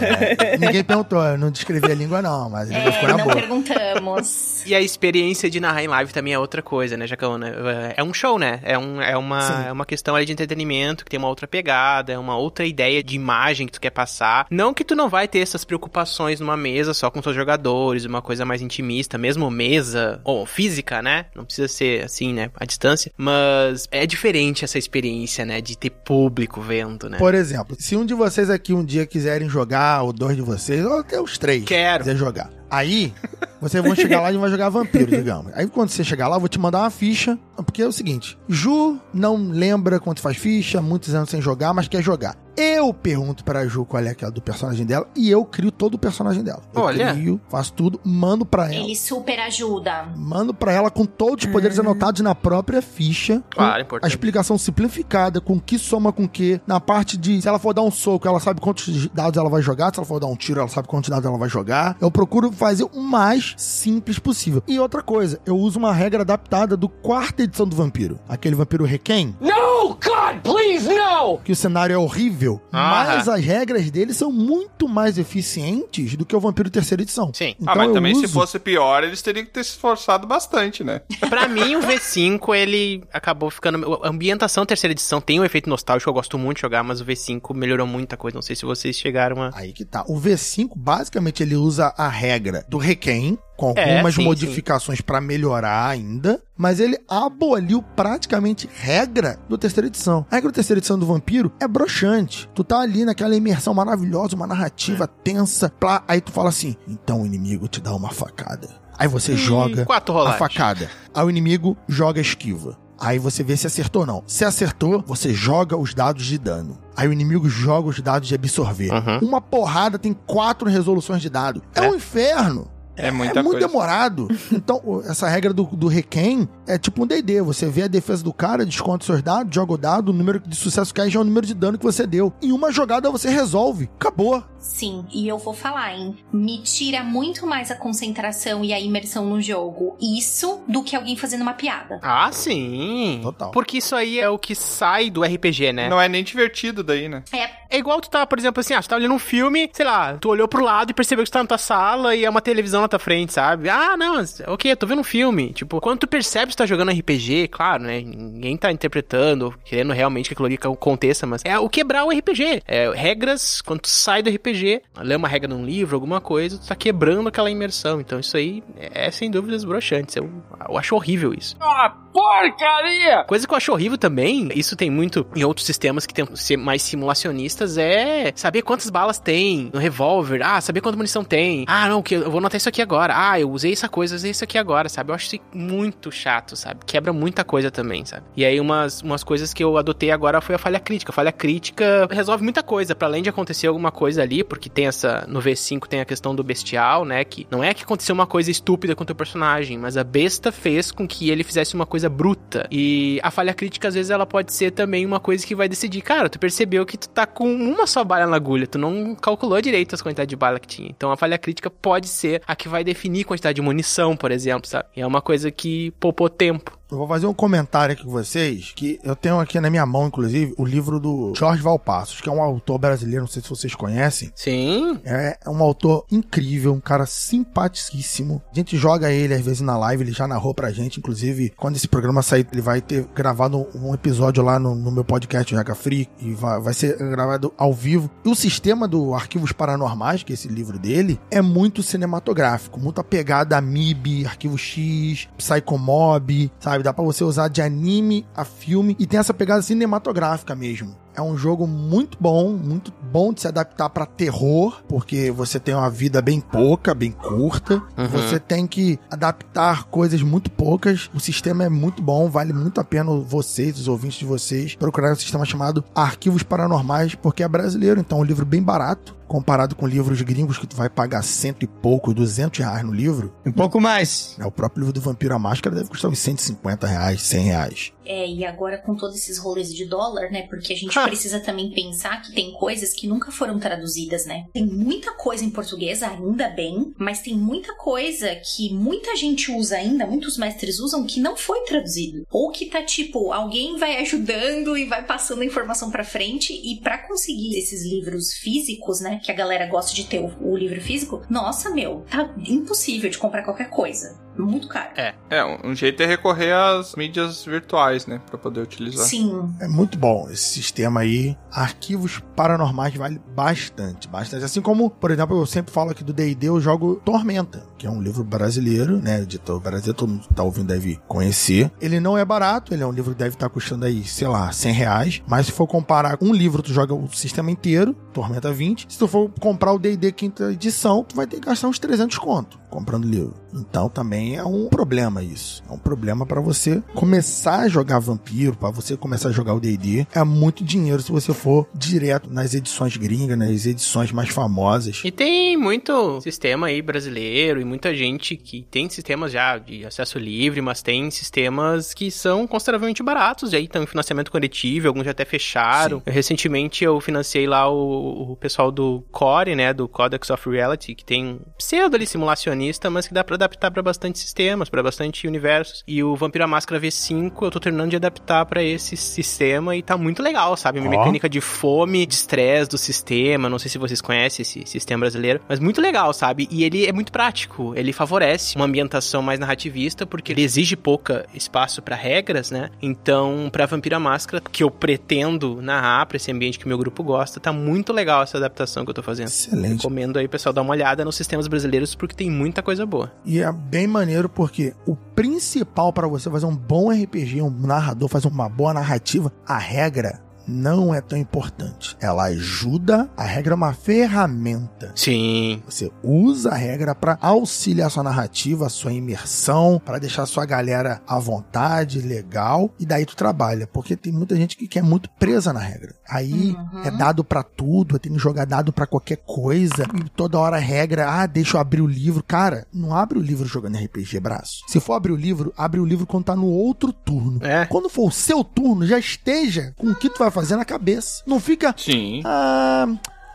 É, ninguém perguntou, eu não descrevi a língua, não, mas ele ficou É, na não boca. perguntamos. E a experiência de narrar em live também é outra coisa, né, Jacaúna? É um show, né? É, um, é, uma, é uma questão ali de entretenimento que tem uma outra pegada, é uma outra ideia de imagem que tu quer passar. Não que tu não vai ter essas preocupações numa mesa só com seus jogadores, uma coisa mais intimista, mesmo mesa, ou física, né? Não precisa ser assim, né? A distância. Mas é diferente essa experiência, né? De ter público vendo, né? Por exemplo, se um de vocês aqui um dia quiserem jogar, ou dois de vocês, ou até os três Quero. quiser jogar. Aí, vocês vão chegar lá e vai jogar vampiro, <laughs> digamos. Aí quando você chegar lá, eu vou te mandar uma ficha, porque é o seguinte, Ju não lembra quanto faz ficha, muitos anos sem jogar, mas quer jogar. Eu pergunto pra Ju qual é aquela do personagem dela e eu crio todo o personagem dela. Eu Olha. crio, faço tudo, mando pra ela. Ele super ajuda. Mando pra ela com todos os poderes anotados na própria ficha. Claro, A importante. explicação simplificada, com que soma com que. Na parte de, se ela for dar um soco, ela sabe quantos dados ela vai jogar. Se ela for dar um tiro, ela sabe quantos dados ela vai jogar. Eu procuro fazer o mais simples possível. E outra coisa, eu uso uma regra adaptada do quarta edição do Vampiro. Aquele Vampiro Requiem, No, God, please, no! que o cenário é horrível, Ah. mas as regras dele são muito mais eficientes do que o Vampiro terceira edição. Sim. ah, mas também se uso- fosse pior, eles teriam que ter se esforçado bastante, né? <laughs> Pra mim, o V5, ele acabou ficando. A ambientação terceira edição tem um efeito nostálgico, eu gosto muito de jogar, mas o V5 melhorou muita coisa. Não sei se vocês chegaram a. Aí que tá. O V5, basicamente, ele usa a regra do Requiem, com É, algumas sim, modificações pra melhorar ainda, mas ele aboliu praticamente regra do terceira edição. A regra da terceira edição do Vampiro é broxante. Tu tá ali naquela imersão maravilhosa, uma narrativa tensa, plá, aí tu fala assim, então o inimigo te dá uma facada. Aí você joga quatro a rolagens. facada. Aí o inimigo joga a esquiva. Aí você vê se acertou ou não. Se acertou, você joga os dados de dano. Aí o inimigo joga os dados de absorver. Uhum. Uma porrada tem quatro resoluções de dado. É, um inferno. É muita é muito coisa. demorado. <laughs> Então, essa regra do, do Requiem é tipo um D&D. Você vê a defesa do cara, desconta seus dados, joga o dado, o número de sucesso que é já é o número de dano que você deu. Em uma jogada você resolve. Acabou. Sim, e eu vou falar, hein? Me tira muito mais a concentração e a imersão no jogo. Isso do que alguém fazendo uma piada. Ah, sim. Total. Porque isso aí é o que sai do RPG, né? Não é nem divertido daí, né? É, É igual tu tá, por exemplo, assim, ah, tu tá olhando um filme, sei lá, tu olhou pro lado e percebeu que tu tá na tua sala e é uma televisão na tua frente, sabe? Ah, não, ok, eu tô vendo um filme. Tipo, quando tu percebe que tu tá jogando RPG, claro, né? Ninguém tá interpretando, querendo realmente que aquilo ali aconteça, mas é o quebrar o RPG. É regras, quando tu sai do RPG, lê uma regra num livro, alguma coisa, tu tá quebrando aquela imersão. Então isso aí é, sem dúvidas broxante. Eu, eu acho horrível isso. Ah, porcaria! Coisa que eu acho horrível também, isso tem muito em outros sistemas que tentam ser mais simulacionistas, é saber quantas balas tem no revólver. Ah, saber quanta munição tem. Ah, não, que eu vou anotar isso aqui agora. Ah, eu usei essa coisa, usei isso aqui agora, sabe? Eu acho isso muito chato, sabe? Quebra muita coisa também, sabe? E aí umas, umas coisas que eu adotei agora foi a falha crítica. A falha crítica resolve muita coisa, para além de acontecer alguma coisa ali, porque tem essa no V5 tem a questão do bestial, né, que não é que aconteceu uma coisa estúpida com o teu personagem, mas a besta fez com que ele fizesse uma coisa bruta. E a falha crítica às vezes ela pode ser também uma coisa que vai decidir, cara, tu percebeu que tu tá com uma só bala na agulha, tu não calculou direito as quantidades de bala que tinha. Então a falha crítica pode ser a que vai definir quantidade de munição, por exemplo, sabe? E é uma coisa que poupou tempo. Eu vou fazer um comentário aqui com vocês, que eu tenho aqui na minha mão, inclusive, o livro do Jorge Valpassos, que é um autor brasileiro, não sei se vocês conhecem. Sim. É um autor incrível, um cara simpaticíssimo. A gente joga ele às vezes na live, ele já narrou pra gente. Inclusive, quando esse programa sair, ele vai ter gravado um episódio lá no, no meu podcast Jaga Free e vai, vai ser gravado ao vivo. E o sistema do Arquivos Paranormais, que é esse livro dele, é muito cinematográfico, muito apegado a MIB, Arquivo X, Psychomob, sabe? Dá pra você usar de anime a filme e tem essa pegada cinematográfica mesmo. É um jogo muito bom, muito bom de se adaptar pra terror, porque você tem uma vida bem pouca, bem curta. Uhum. Você tem que adaptar coisas muito poucas. O sistema é muito bom, vale muito a pena vocês, os ouvintes de vocês, procurar um sistema chamado Arquivos Paranormais, porque é brasileiro, então é um livro bem barato. Comparado com livros gringos que tu vai pagar cento e pouco, 200 reais no livro. Um pouco mais. É, o próprio livro do Vampiro à Máscara deve custar uns 150 reais, 100 reais. É, e agora com todos esses rolês de dólar, né? Porque a gente <laughs> precisa também pensar que tem coisas que nunca foram traduzidas, né? Tem muita coisa em português, ainda bem, mas tem muita coisa que muita gente usa ainda, muitos mestres usam, que não foi traduzido. Ou que tá tipo, alguém vai ajudando e vai passando a informação pra frente, e para conseguir esses livros físicos, né? Que a galera gosta de ter o, o livro físico, nossa, meu, tá impossível de comprar qualquer coisa. Muito caro. É. É, um, jeito é recorrer às mídias virtuais, né? Pra poder utilizar. Sim. É muito bom esse sistema aí. Arquivos paranormais vale bastante, bastante. Assim como, por exemplo, eu sempre falo aqui do D&D, eu jogo Tormenta, que é um livro brasileiro, né? Editor brasileiro, todo mundo que tá ouvindo deve conhecer. Ele não é barato, ele é um livro que deve estar custando aí, sei lá, 100 reais. Mas se for comparar com um livro, tu joga o sistema inteiro, Tormenta 20. Se tu for comprar o D&D quinta edição, tu vai ter que gastar uns 300 conto comprando livro. Então também é um problema isso. É um problema para você começar a jogar vampiro, para você começar a jogar o D&D. É muito dinheiro se você for direto nas edições gringas, nas edições mais famosas. E tem muito sistema aí brasileiro e muita gente que tem sistemas já de acesso livre, mas tem sistemas que são consideravelmente baratos. E aí tem financiamento coletivo, alguns já até fecharam. Recentemente eu financei lá o, o pessoal do Core, né, do Codex of Reality, que tem pseudo ali simulacionista mas que dá para adaptar para bastante sistemas, para bastante universos. E o Vampiro à Máscara V5 eu tô terminando de adaptar para esse sistema e tá muito legal, sabe? Uma Ó. mecânica de fome, de estresse do sistema. Não sei se vocês conhecem esse sistema brasileiro, mas muito legal, sabe? E ele é muito prático. Ele favorece uma ambientação mais narrativista porque ele exige pouca espaço para regras, né? Então, para Vampiro à Máscara, que eu pretendo narrar para esse ambiente que meu grupo gosta, tá muito legal essa adaptação que eu tô fazendo. Excelente. Recomendo aí, pessoal, dar uma olhada nos sistemas brasileiros porque tem muita coisa boa. E é bem maneiro porque o principal para você fazer um bom RPG, um narrador fazer uma boa narrativa, a regra não é tão importante. Ela ajuda, a regra é uma ferramenta. Sim. Você usa a regra para auxiliar sua narrativa, sua imersão, para deixar sua galera à vontade, legal, e daí tu trabalha, porque tem muita gente que quer muito presa na regra. Aí é dado para tudo, tem que jogar dado para qualquer coisa, e toda hora a regra, ah, deixa eu abrir o livro. Cara, não abre o livro jogando RPG, braço. Se for abrir o livro, abre o livro quando tá no outro turno. É. Quando for o seu turno, já esteja com o que tu vai fazer na cabeça. Não fica. Sim. Ah.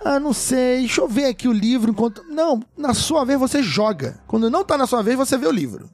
Ah, não sei, deixa eu ver aqui o livro enquanto. Não, na sua vez você joga. Quando não tá na sua vez, você vê o livro.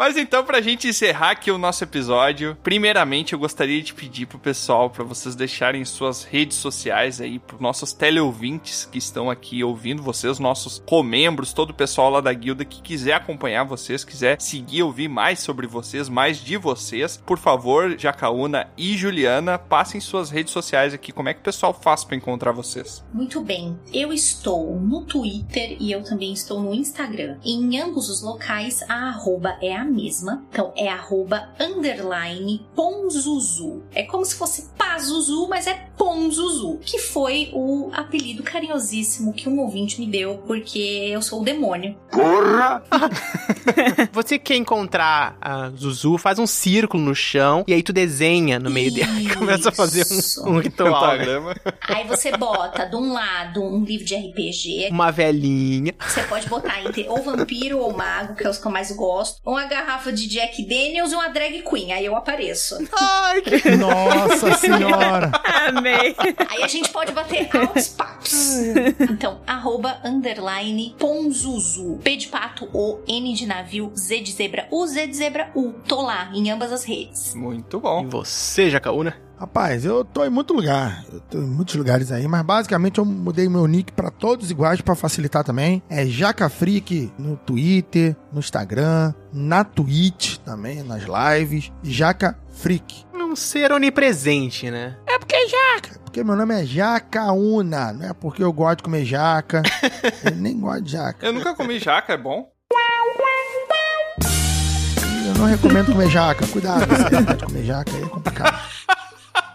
Mas então, pra gente encerrar aqui o nosso episódio, primeiramente eu gostaria de pedir pro pessoal para vocês deixarem suas redes sociais aí, pros nossos teleouvintes que estão aqui ouvindo vocês, nossos comembros, todo o pessoal lá da guilda que quiser acompanhar vocês, quiser seguir, ouvir mais sobre vocês, mais de vocês, por favor, Jacaúna e Juliana, passem suas redes sociais aqui. Como é que o pessoal faz para encontrar vocês? Muito bem. Eu estou no Twitter e eu também estou no Instagram. Em ambos os locais, a arroba é a mesma. Então, é arroba underline Ponzuzu. É como se fosse Pazuzu, mas é Ponzuzu, que foi o apelido carinhosíssimo que um ouvinte me deu, porque eu sou o demônio. Porra! <laughs> Você quer encontrar a Zuzu, faz um círculo no chão e aí tu desenha no meio dela e começa a fazer um, um ritual. né? Aí você bota de um lado um livro de RPG, Uma velhinha. Você pode botar entre ou vampiro ou mago, que é os que eu mais gosto, ou uma garrafa de Jack Daniels e uma drag queen. Aí eu apareço. Ai, que... Nossa <laughs> senhora! Amei. <laughs> Aí a gente pode bater altos papos. Então, arroba underline Ponzuzu. P de pato, O, N de navio, Z de zebra, U, Z de zebra, U. Tô lá, em ambas as redes. Muito bom. E você, Jacaúna? Rapaz, eu tô em muito lugar. Eu tô em muitos lugares aí, mas basicamente eu mudei meu nick pra todos iguais pra facilitar também. É Jacafreak no Twitter, no Instagram, na Twitch também, nas lives. Jaca Freak. Não um ser onipresente, né? É porque é jaca. Porque meu nome é Jacaúna. Não é porque eu gosto de comer jaca. <laughs> eu nem gosto de jaca. Eu nunca comi jaca, é bom? Eu não recomendo comer jaca. Cuidado, você de comer jaca, aí é complicado. <laughs>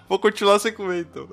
Vou continuar sem comer, então.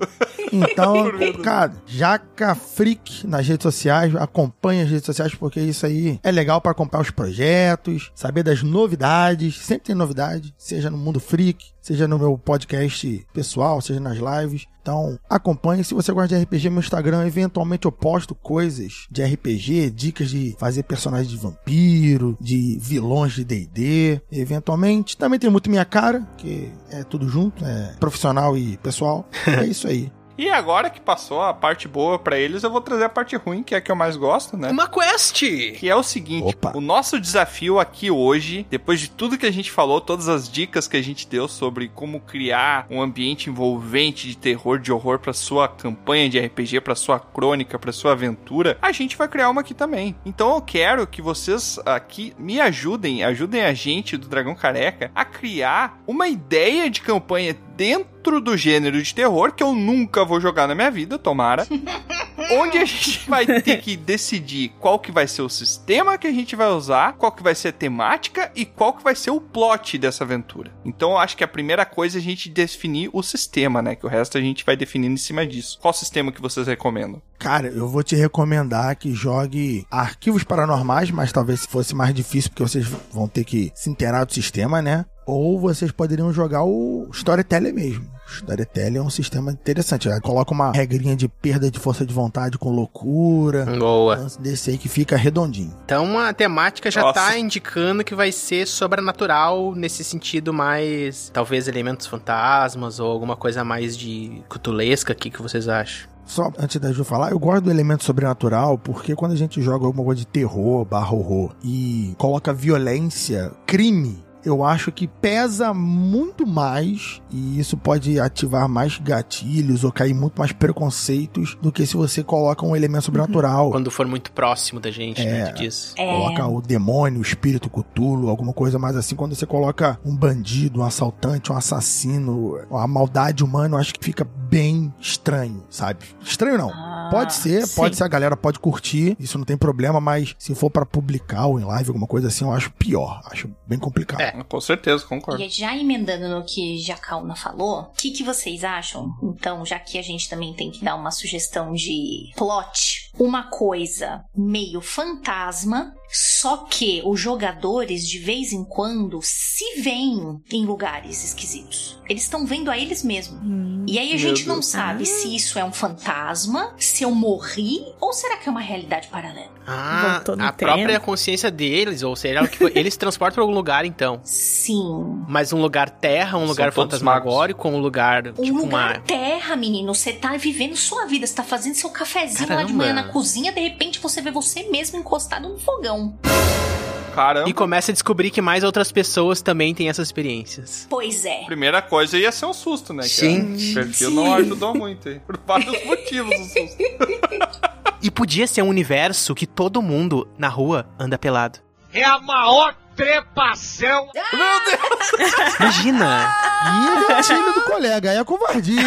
Então, <laughs> cara, Jaca Freak nas redes sociais, acompanhe as redes sociais porque isso aí é legal para acompanhar os projetos, saber das novidades, sempre tem novidade, seja no Mundo Freak, seja no meu podcast pessoal, seja nas lives. Então, acompanhe. Se você gosta de RPG, meu Instagram, eventualmente eu posto coisas de RPG, dicas de fazer personagens de vampiro, de vilões de D&D, eventualmente. Também tem muito minha cara, que é tudo junto, é profissional e pessoal. É isso aí. <laughs> E agora que passou a parte boa pra eles, eu vou trazer a parte ruim, que é a que eu mais gosto, né? Uma quest! Que é o seguinte: o nosso desafio aqui hoje, depois de tudo que a gente falou, todas as dicas que a gente deu sobre como criar um ambiente envolvente de terror, de horror pra sua campanha de RPG, pra sua crônica, pra sua aventura, a gente vai criar uma aqui também. Então eu quero que vocês aqui me ajudem, ajudem a gente do Dragão Careca a criar uma ideia de campanha dentro do gênero de terror que eu nunca vou jogar na minha vida, tomara. <laughs> onde a gente vai ter que decidir qual que vai ser o sistema que a gente vai usar, qual que vai ser a temática e qual que vai ser o plot dessa aventura. Então eu acho que a primeira coisa é a gente definir o sistema, né? Que o resto a gente vai definindo em cima disso. Qual sistema que vocês recomendam? Cara, eu vou te recomendar que jogue arquivos paranormais, mas talvez se fosse mais difícil, porque vocês vão ter que se inteirar do sistema, né? Ou vocês poderiam jogar o Storyteller mesmo. Storyteller é um sistema interessante. Ela Coloca uma regrinha de perda de força de vontade com loucura. Boa. Um Desse aí que fica redondinho. Então a temática já Nossa. tá indicando que vai ser sobrenatural nesse sentido mais. Talvez elementos fantasmas ou alguma coisa mais de cutulesca. O que, que vocês acham? Só antes da Ju falar, eu gosto do elemento sobrenatural porque quando a gente joga alguma coisa de terror, barra horror e coloca violência, crime, eu acho que pesa muito mais e isso pode ativar mais gatilhos ou cair muito mais preconceitos do que se você coloca um elemento sobrenatural. Quando for muito próximo da gente, É. né? Tu diz. Coloca o demônio, o espírito cutulo, alguma coisa mais assim. Quando você coloca um bandido, um assaltante, um assassino, a maldade humana, eu acho que fica bem estranho, sabe? Estranho não. pode ser, sim. pode ser, a galera pode curtir, isso não tem problema, mas se for pra publicar ou em live, alguma coisa assim, eu acho pior. Acho bem complicado. É, com certeza, concordo. E já emendando no que Jacauna falou, o que, que vocês acham? Então, já que a gente também tem que dar uma sugestão de plot, uma coisa meio fantasma, só que os jogadores de vez em quando se veem em lugares esquisitos. Eles estão vendo a eles mesmos. E aí a gente não Deus. sabe se isso é um fantasma, se eu morri ou será que é uma realidade paralela. Ah, a tempo. própria consciência deles, ou seja, que foi, eles se transportam para algum lugar então. Sim. Mas um lugar terra, um São lugar fantasmagórico, um lugar Um tipo lugar uma terra, menino. Você tá vivendo sua vida. Você tá fazendo seu cafezinho lá de Caramba. manhã na cozinha. De repente você vê você mesmo encostado no fogão. Caramba. E começa a descobrir que mais outras pessoas também têm essas experiências. Pois é. Primeira coisa ia ser um susto, né? Que Sim. O perfil não ajudou muito, hein? Por vários motivos o susto. <laughs> E podia ser um universo que todo mundo na rua anda pelado. É a maior trepação. Imagina! E é time do colega, aí é covardia.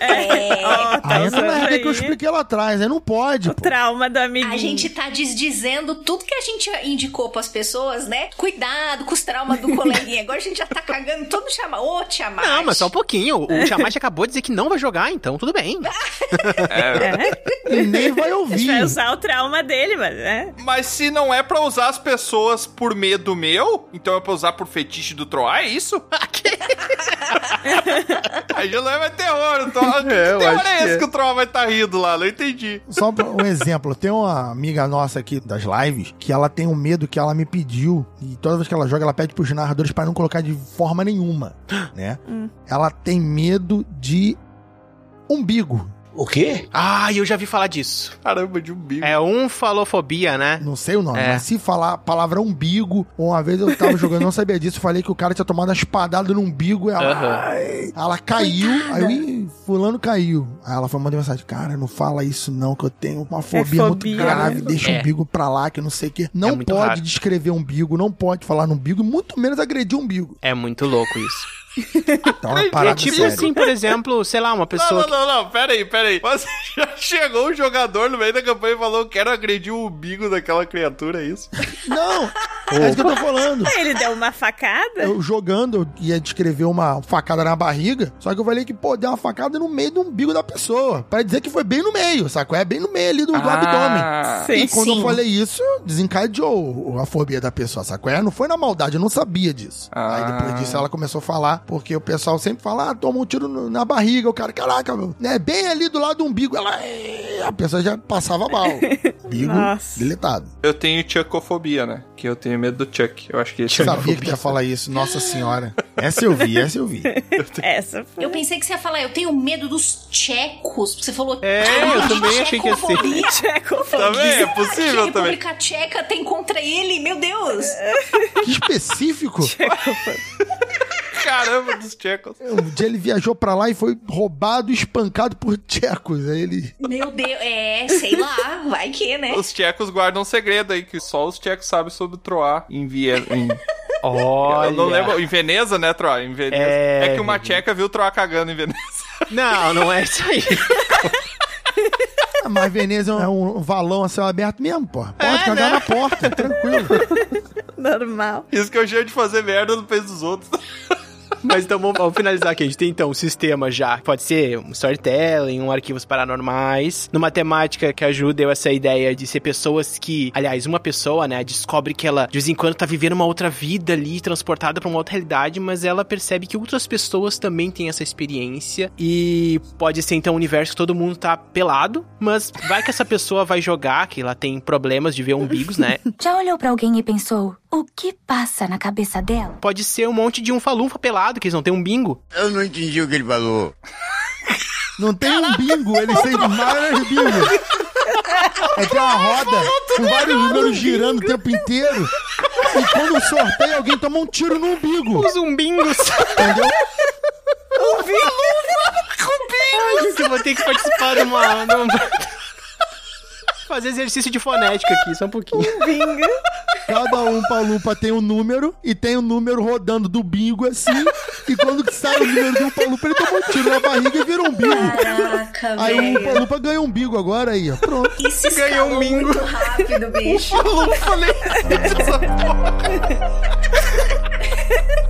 É. Ó, tá aí entra na usando regra que eu expliquei lá atrás, aí não pode, O pô. trauma do amiguinho. A gente tá desdizendo tudo que a gente indicou pras pessoas, né? Cuidado com os traumas do coleguinha. Agora a gente já tá cagando todo o chama. Ô, Tiamat. Não, mas só um pouquinho. O <laughs> Tiamat acabou de dizer que não vai jogar, então tudo bem. <laughs> É, E nem vai A gente ouvir. vai usar o trauma dele, mas é. Mas se não é pra usar as pessoas por medo meu, então é pra usar por fetiche do Troá, é isso? <laughs> Aí já não é mais terror. Então, que eu terror é que esse é. que o Troá vai estar rindo lá? Não entendi. Só um exemplo, tem uma amiga nossa aqui das lives que ela tem um medo que ela me pediu e toda vez que ela joga ela pede pros narradores pra não colocar de forma nenhuma, né? Ela tem medo de umbigo. O quê? Ah, eu já vi falar disso. Caramba, de um bico. É umfalofobia, né? Não sei o nome, É. mas se falar a palavra umbigo, uma vez eu tava jogando, não sabia disso, falei que o cara tinha tomado uma espadada no umbigo e ela, ai, ela caiu, aí eu, "Ih, fulano caiu. Aí ela foi mandar mensagem, cara, não fala isso não, que eu tenho uma fobia, muito fobia, grave, né? deixa o É. umbigo pra lá, que não sei o quê. Não muito pode raro. descrever umbigo, não pode falar no umbigo, muito menos agredir o umbigo. É muito louco isso. Então é uma É tipo séria. assim, por exemplo, sei lá, uma Não, pessoa não, não, não, pera aí, pera aí. Mas <laughs> já chegou um jogador no meio da campanha e falou: quero agredir o umbigo daquela criatura, é isso? Não, é isso que eu tô falando. Ele deu uma facada? Eu jogando, eu ia descrever uma facada na barriga, só que eu falei que, pô, deu uma facada no meio do umbigo da pessoa. Pra dizer que foi bem no meio, sacou? É bem no meio ali do, do Ah, abdômen. sim, e quando sim. eu falei isso, desencadeou a fobia da pessoa, sacou? É, não foi na maldade, eu não sabia disso. Ah. Aí depois disso ela começou a falar, porque o pessoal sempre fala, ah, toma um tiro no- na barriga, o cara, caraca, meu, é bem ali do lado do umbigo. Ela, "É", a pessoa já passava mal. <laughs> Umbigo deletado. Eu tenho chuckofobia, né? Que eu tenho medo do Chuck. Eu acho que esse Eu sabia que ia falar isso, nossa <laughs> senhora. Essa eu vi, essa eu vi. <laughs> Essa foi. Eu pensei que você ia falar, eu tenho medo dos tchecos. Você falou. É, "Ah, eu também achei que ia ser." tchecofobia." Também é Que possível a também. República Tcheca tem contra ele, meu Deus! Que específico. Caramba, dos tchecos. Um dia ele viajou pra lá e foi roubado e espancado por tchecos. Aí ele. Meu Deus, é, sei lá, vai que, né? Os tchecos guardam um segredo aí, que só os tchecos sabem sobre Troar em Viena. Em... Olha. Eu não lembro. Em Veneza, né, Troar? Em Veneza. É, É, que uma tcheca viu Troar cagando em Veneza. Não, não é isso aí. Ah, mas Veneza é um valão a céu aberto mesmo, pô. Pode cagar né? na porta, tranquilo. Normal. Isso que eu jeito de fazer merda no país dos outros. <laughs> Mas então vamos, vamos finalizar aqui. A gente tem então um sistema já. Pode ser um storytelling, um arquivos paranormais. Numa temática que ajuda eu essa ideia de ser pessoas que. Aliás, uma pessoa, né, descobre que ela de vez em quando tá vivendo uma outra vida ali, transportada pra uma outra realidade, mas ela percebe que outras pessoas também têm essa experiência. E pode ser então um universo que todo mundo tá pelado, mas vai que essa pessoa vai jogar, que ela tem problemas de ver umbigos, né? <laughs> Já olhou pra alguém e pensou, o que passa na cabeça dela? Pode ser um monte de um falunfa pelado, que eles não têm um bingo. Eu não entendi o que ele falou. <laughs> Não tem um bingo, eles têm vários bingos. É tem uma roda com vários números girando o tempo inteiro. E quando sorteia, alguém toma um tiro no umbigo. Os umbingos. Entendeu? <laughs> Ai, gente, eu vou ter que participar de uma. de uma- Fazer exercício de fonética aqui, só um pouquinho. Bingo. Cada um palupa tem um número e tem um número rodando do bingo assim. E quando sai o número de um palupa, ele toma um tiro na barriga e vira um bingo. Caraca, Aí o palupa ganha um bingo agora aí, ó. Pronto. Isso Ganhou um bingo. muito rápido, <laughs> bicho. Eu falei essa porra. <laughs>